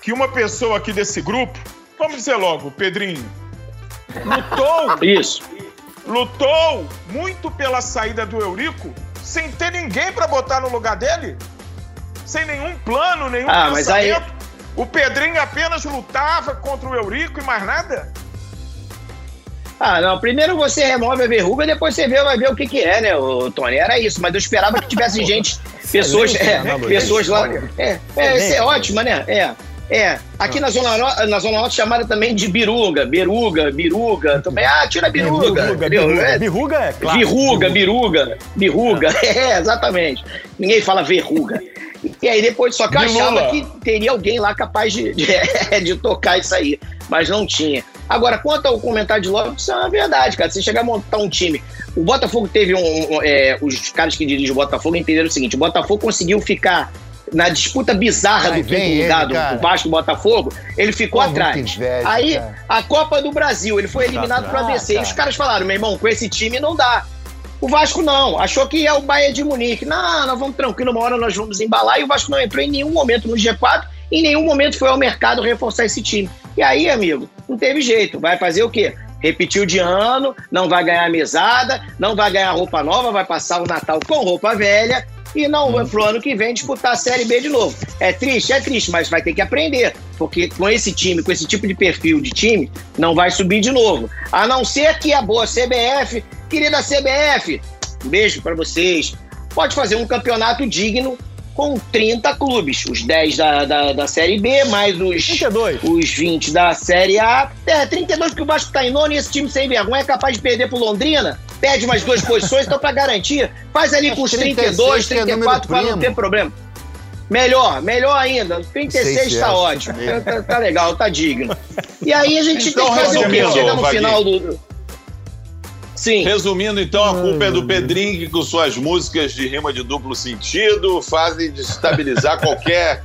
que uma pessoa aqui desse grupo, vamos dizer logo, Pedrinho, lutou, Isso. lutou muito pela saída do Eurico sem ter ninguém para botar no lugar dele? Sem nenhum plano, nenhum Ah, mas aí- pensamento? O Pedrinho apenas lutava contra o Eurico e mais nada? Ah, não. Primeiro você remove a verruga, depois você vê, vai ver o que, que é, né, ô, Tony? Era isso, mas eu esperava que tivesse *laughs* gente, pessoas, é, analogia. pessoas lá. É, é, isso é ótimo, né? É. É, aqui na Zona, Norte, na Zona Norte chamada também de biruga, beruga, biruga, também, ah, tira biruga, Birruga, entendeu? birruga. É, Birruga é claro. Birruga, biruga, birruga, *laughs* é, exatamente. Ninguém fala verruga. E aí depois, só que eu De achava Lula. que teria alguém lá capaz de, de, *laughs* de tocar isso aí, mas não tinha. Agora, quanto ao comentário de Lopes, isso é uma verdade, cara. Você chegar a montar um time. O Botafogo teve um. um, é, os caras que dirigem o Botafogo entenderam o seguinte: o Botafogo conseguiu ficar na disputa bizarra Ai, do vem quinto lugar do, do Vasco Botafogo, ele ficou Pô, atrás. inveja, aí, cara. a Copa do Brasil, ele foi eliminado para Ah, descer. E cara. os caras falaram, meu irmão, com esse time não dá. O Vasco não, achou que é o Bayern de Munique. Não, nós vamos tranquilo, uma hora nós vamos embalar. E o Vasco não entrou em nenhum momento no G4, em nenhum momento foi ao mercado reforçar esse time. E aí, amigo, não teve jeito. Vai fazer o quê? Repetiu de ano, não vai ganhar mesada, não vai ganhar roupa nova, vai passar o Natal com roupa velha e não vai pro ano que vem disputar a Série B de novo. É triste, é triste, mas vai ter que aprender, porque com esse time, com esse tipo de perfil de time, não vai subir de novo. A não ser que a boa CBF, querida CBF, um beijo pra vocês, pode fazer um campeonato digno com 30 clubes, os 10 da, da, da Série B, mais os 32. os 20 da Série A. É, 32 porque o Vasco tá em nono e esse time sem vergonha é capaz de perder pro Londrina. Perde mais duas posições, então pra garantir, faz ali com os 32, 36, que é número 34 pra não ter problema. Melhor, melhor ainda. 36 Sei tá se é, ótimo. isso mesmo. Tá, tá legal, tá digno. E aí a gente Então, tem que fazer o quê? resumindo, Chega no final do. Sim. Resumindo, então, a culpa é do Pedrinho, que com suas músicas de rima de duplo sentido fazem desestabilizar qualquer,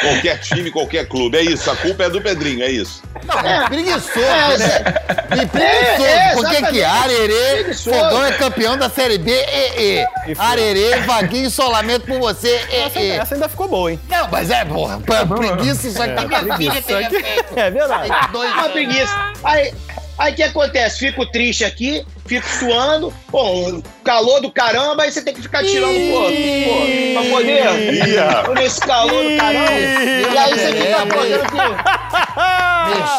qualquer time, qualquer clube. É isso, a culpa é do Pedrinho, é isso. Não, preguiçoso, É, né? E preguiçoso. É, é, Por que. Arerê. Fogão é campeão da Série B, e, e. Arerê, Vaguinho, solamento por você, Essa, e, e. essa ainda ficou boa, hein? Não, mas é, porra, pra preguiça isso aqui. Minha filha tem É verdade. dois Uma preguiça. Aí, Aí o que acontece? Fico triste aqui, fico suando, pô, calor do caramba, aí você tem que ficar tirando, pô, pô, pra poder. Nesse calor do caramba. E aí você fica pô, tendo que.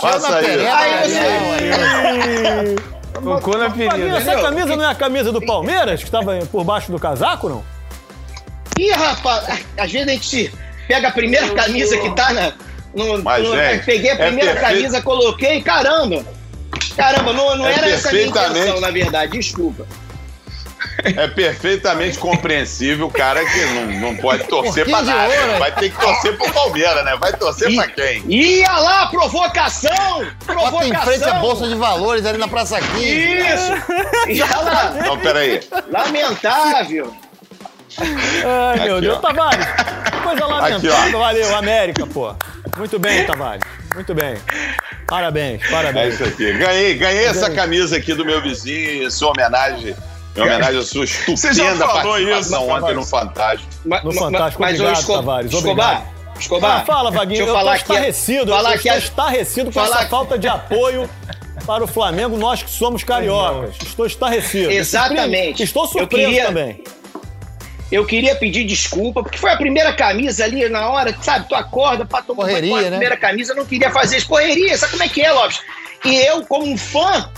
Faça isso. Aí você. Tocou na ferida. essa camisa não é a camisa do Palmeiras, que estava por baixo do casaco, não? Ih, rapaz, às vezes a gente pega a primeira camisa que tá na. No, Mas, no- gente, peguei a é primeira perfeito. camisa, coloquei, caramba! Caramba, não, não É era essa a minha intenção, na verdade, desculpa. É perfeitamente compreensível o cara que não, não pode torcer pra nada. né? Vai ter que torcer pro Palmeiras, né? Vai torcer pra quem? Ia lá, provocação! Provocação! Bota em frente a Bolsa de Valores ali na Praça 15. Isso! Ia lá! Não, peraí. Lamentável! Ai, meu Deus. Tavares, coisa lamentável. Aqui, ó. Valeu, América, pô. Muito bem, Tavares. Muito bem. Parabéns, É parabéns. isso aqui. Ganhei, ganhei essa camisa aqui do meu vizinho em sua homenagem. Em homenagem à sua Você já estupenda falou isso, participação ontem Tavares? no Fantástico. Ma- No Fantástico, mas, obrigado, Esco- Tavares, Escobar, obrigado. Escobar, Ah, fala, Vaguinho. deixa Eu eu falar que estarrecido. falar eu que estou a- estarrecido com essa que- falta de apoio para o Flamengo, nós que somos cariocas. Estou estarrecido. Exatamente. Estou surpreso queria- também. Eu queria pedir desculpa, porque foi a primeira camisa ali na hora, sabe? Tu acorda pra tomar Correria, banho com a né? primeira camisa, eu não queria fazer isso. Correria, sabe como é que é, Lopes? E eu, como um fã,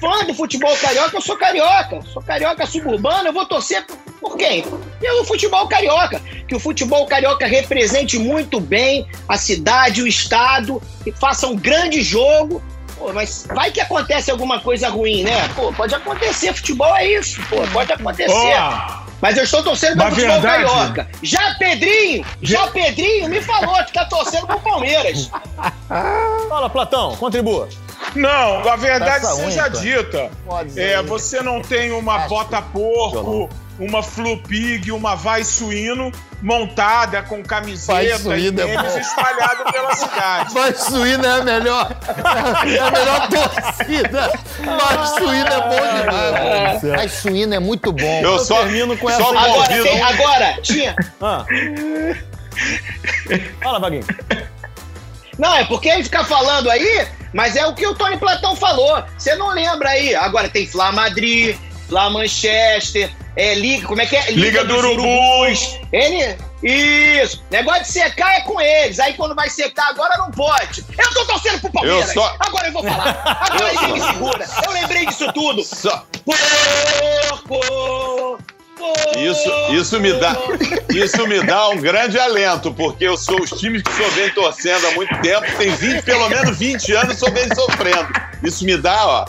fã do futebol carioca, eu sou carioca. Sou carioca suburbano, eu vou torcer por, quem? Pelo futebol carioca. Que o futebol carioca represente muito bem a cidade, o estado, que faça um grande jogo. Pô, mas vai que acontece alguma coisa ruim, né? Pô, pode acontecer, futebol é isso, pô, pode acontecer. Mas eu estou torcendo Na pelo futebol verdade- carioca. Já Pedrinho, já Pedrinho me falou que tá torcendo pro Palmeiras. *laughs* Fala, Platão, contribua. Não, a verdade Essa seja unha, dita. Pode É, você não tem uma bota porco, uma flu pig, uma vai suíno montada com camiseta e suíno é tênis bom. espalhado pela *laughs* cidade. Vai suíno é a melhor. É a melhor torcida. Vai suíno é bom demais. Vai suíno é muito bom. Eu só, termino com só essa- Agora, tem- agora, tinha. Ah. Fala, Vaguinho. Não, é porque ele fica falando aí, mas é o que o Tony Platão falou. Você não lembra aí? Agora tem Flá Madrid, Flá Manchester, é Liga, como é que é? Liga do dos Urubus. Ele, isso. Negócio de secar é com eles. Aí quando vai secar, agora não pode. Eu tô torcendo pro Palmeiras. Eu só- Agora eu vou falar. Agora ninguém me segura. Eu lembrei disso tudo. Só- Porco! porco, Isso, isso me dá, isso me dá um grande alento, porque eu sou os times que sou bem torcendo há muito tempo, tem 20, pelo menos 20 anos, sou bem sofrendo. Isso me dá, ó.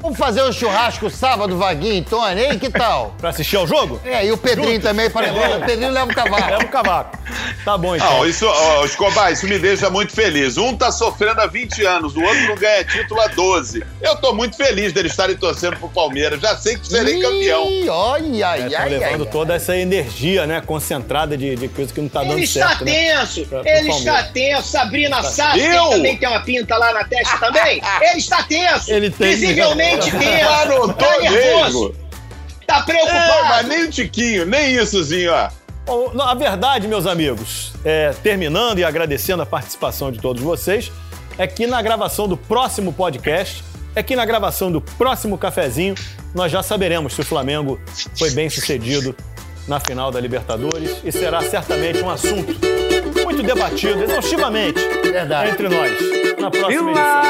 Vamos fazer um churrasco sábado, Vaguinho e Tony, hein? Que tal? *laughs* Pra assistir ao jogo? É, e o Pedrinho Juntos. também, para O Pedrinho leva o cavalo. Leva o cavaco. Tá bom, então. Não, isso, ó, Escobar, isso me deixa muito feliz. Um tá sofrendo há 20 anos, o outro não ganha título há 12. Eu tô muito feliz deles estarem torcendo pro Palmeiras. Já sei que serei campeão. Ih, Olha, ai, É, tá ai, levando ai. toda essa energia, né, concentrada de, de coisa que não tá dando Ele está certo, né? tenso, Pra- pro ele está Palmeiras. tenso. Sabrina Sato, Eu? que também tem uma pinta lá na testa também. *laughs* Ele está tenso. Ele tem Visivelmente mesmo. tenso. Anotou Tá nervoso. mesmo. Tá É, preocupado. mas nem o Tiquinho, nem issozinho, ó. Bom, na verdade, meus amigos, é, terminando e agradecendo a participação de todos vocês, é que na gravação do próximo podcast, é que na gravação do próximo cafezinho, nós já saberemos se o Flamengo foi bem sucedido na final da Libertadores e será certamente um assunto muito debatido exaustivamente Verdade. entre nós na próxima edição.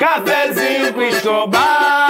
cafezinho com estobado.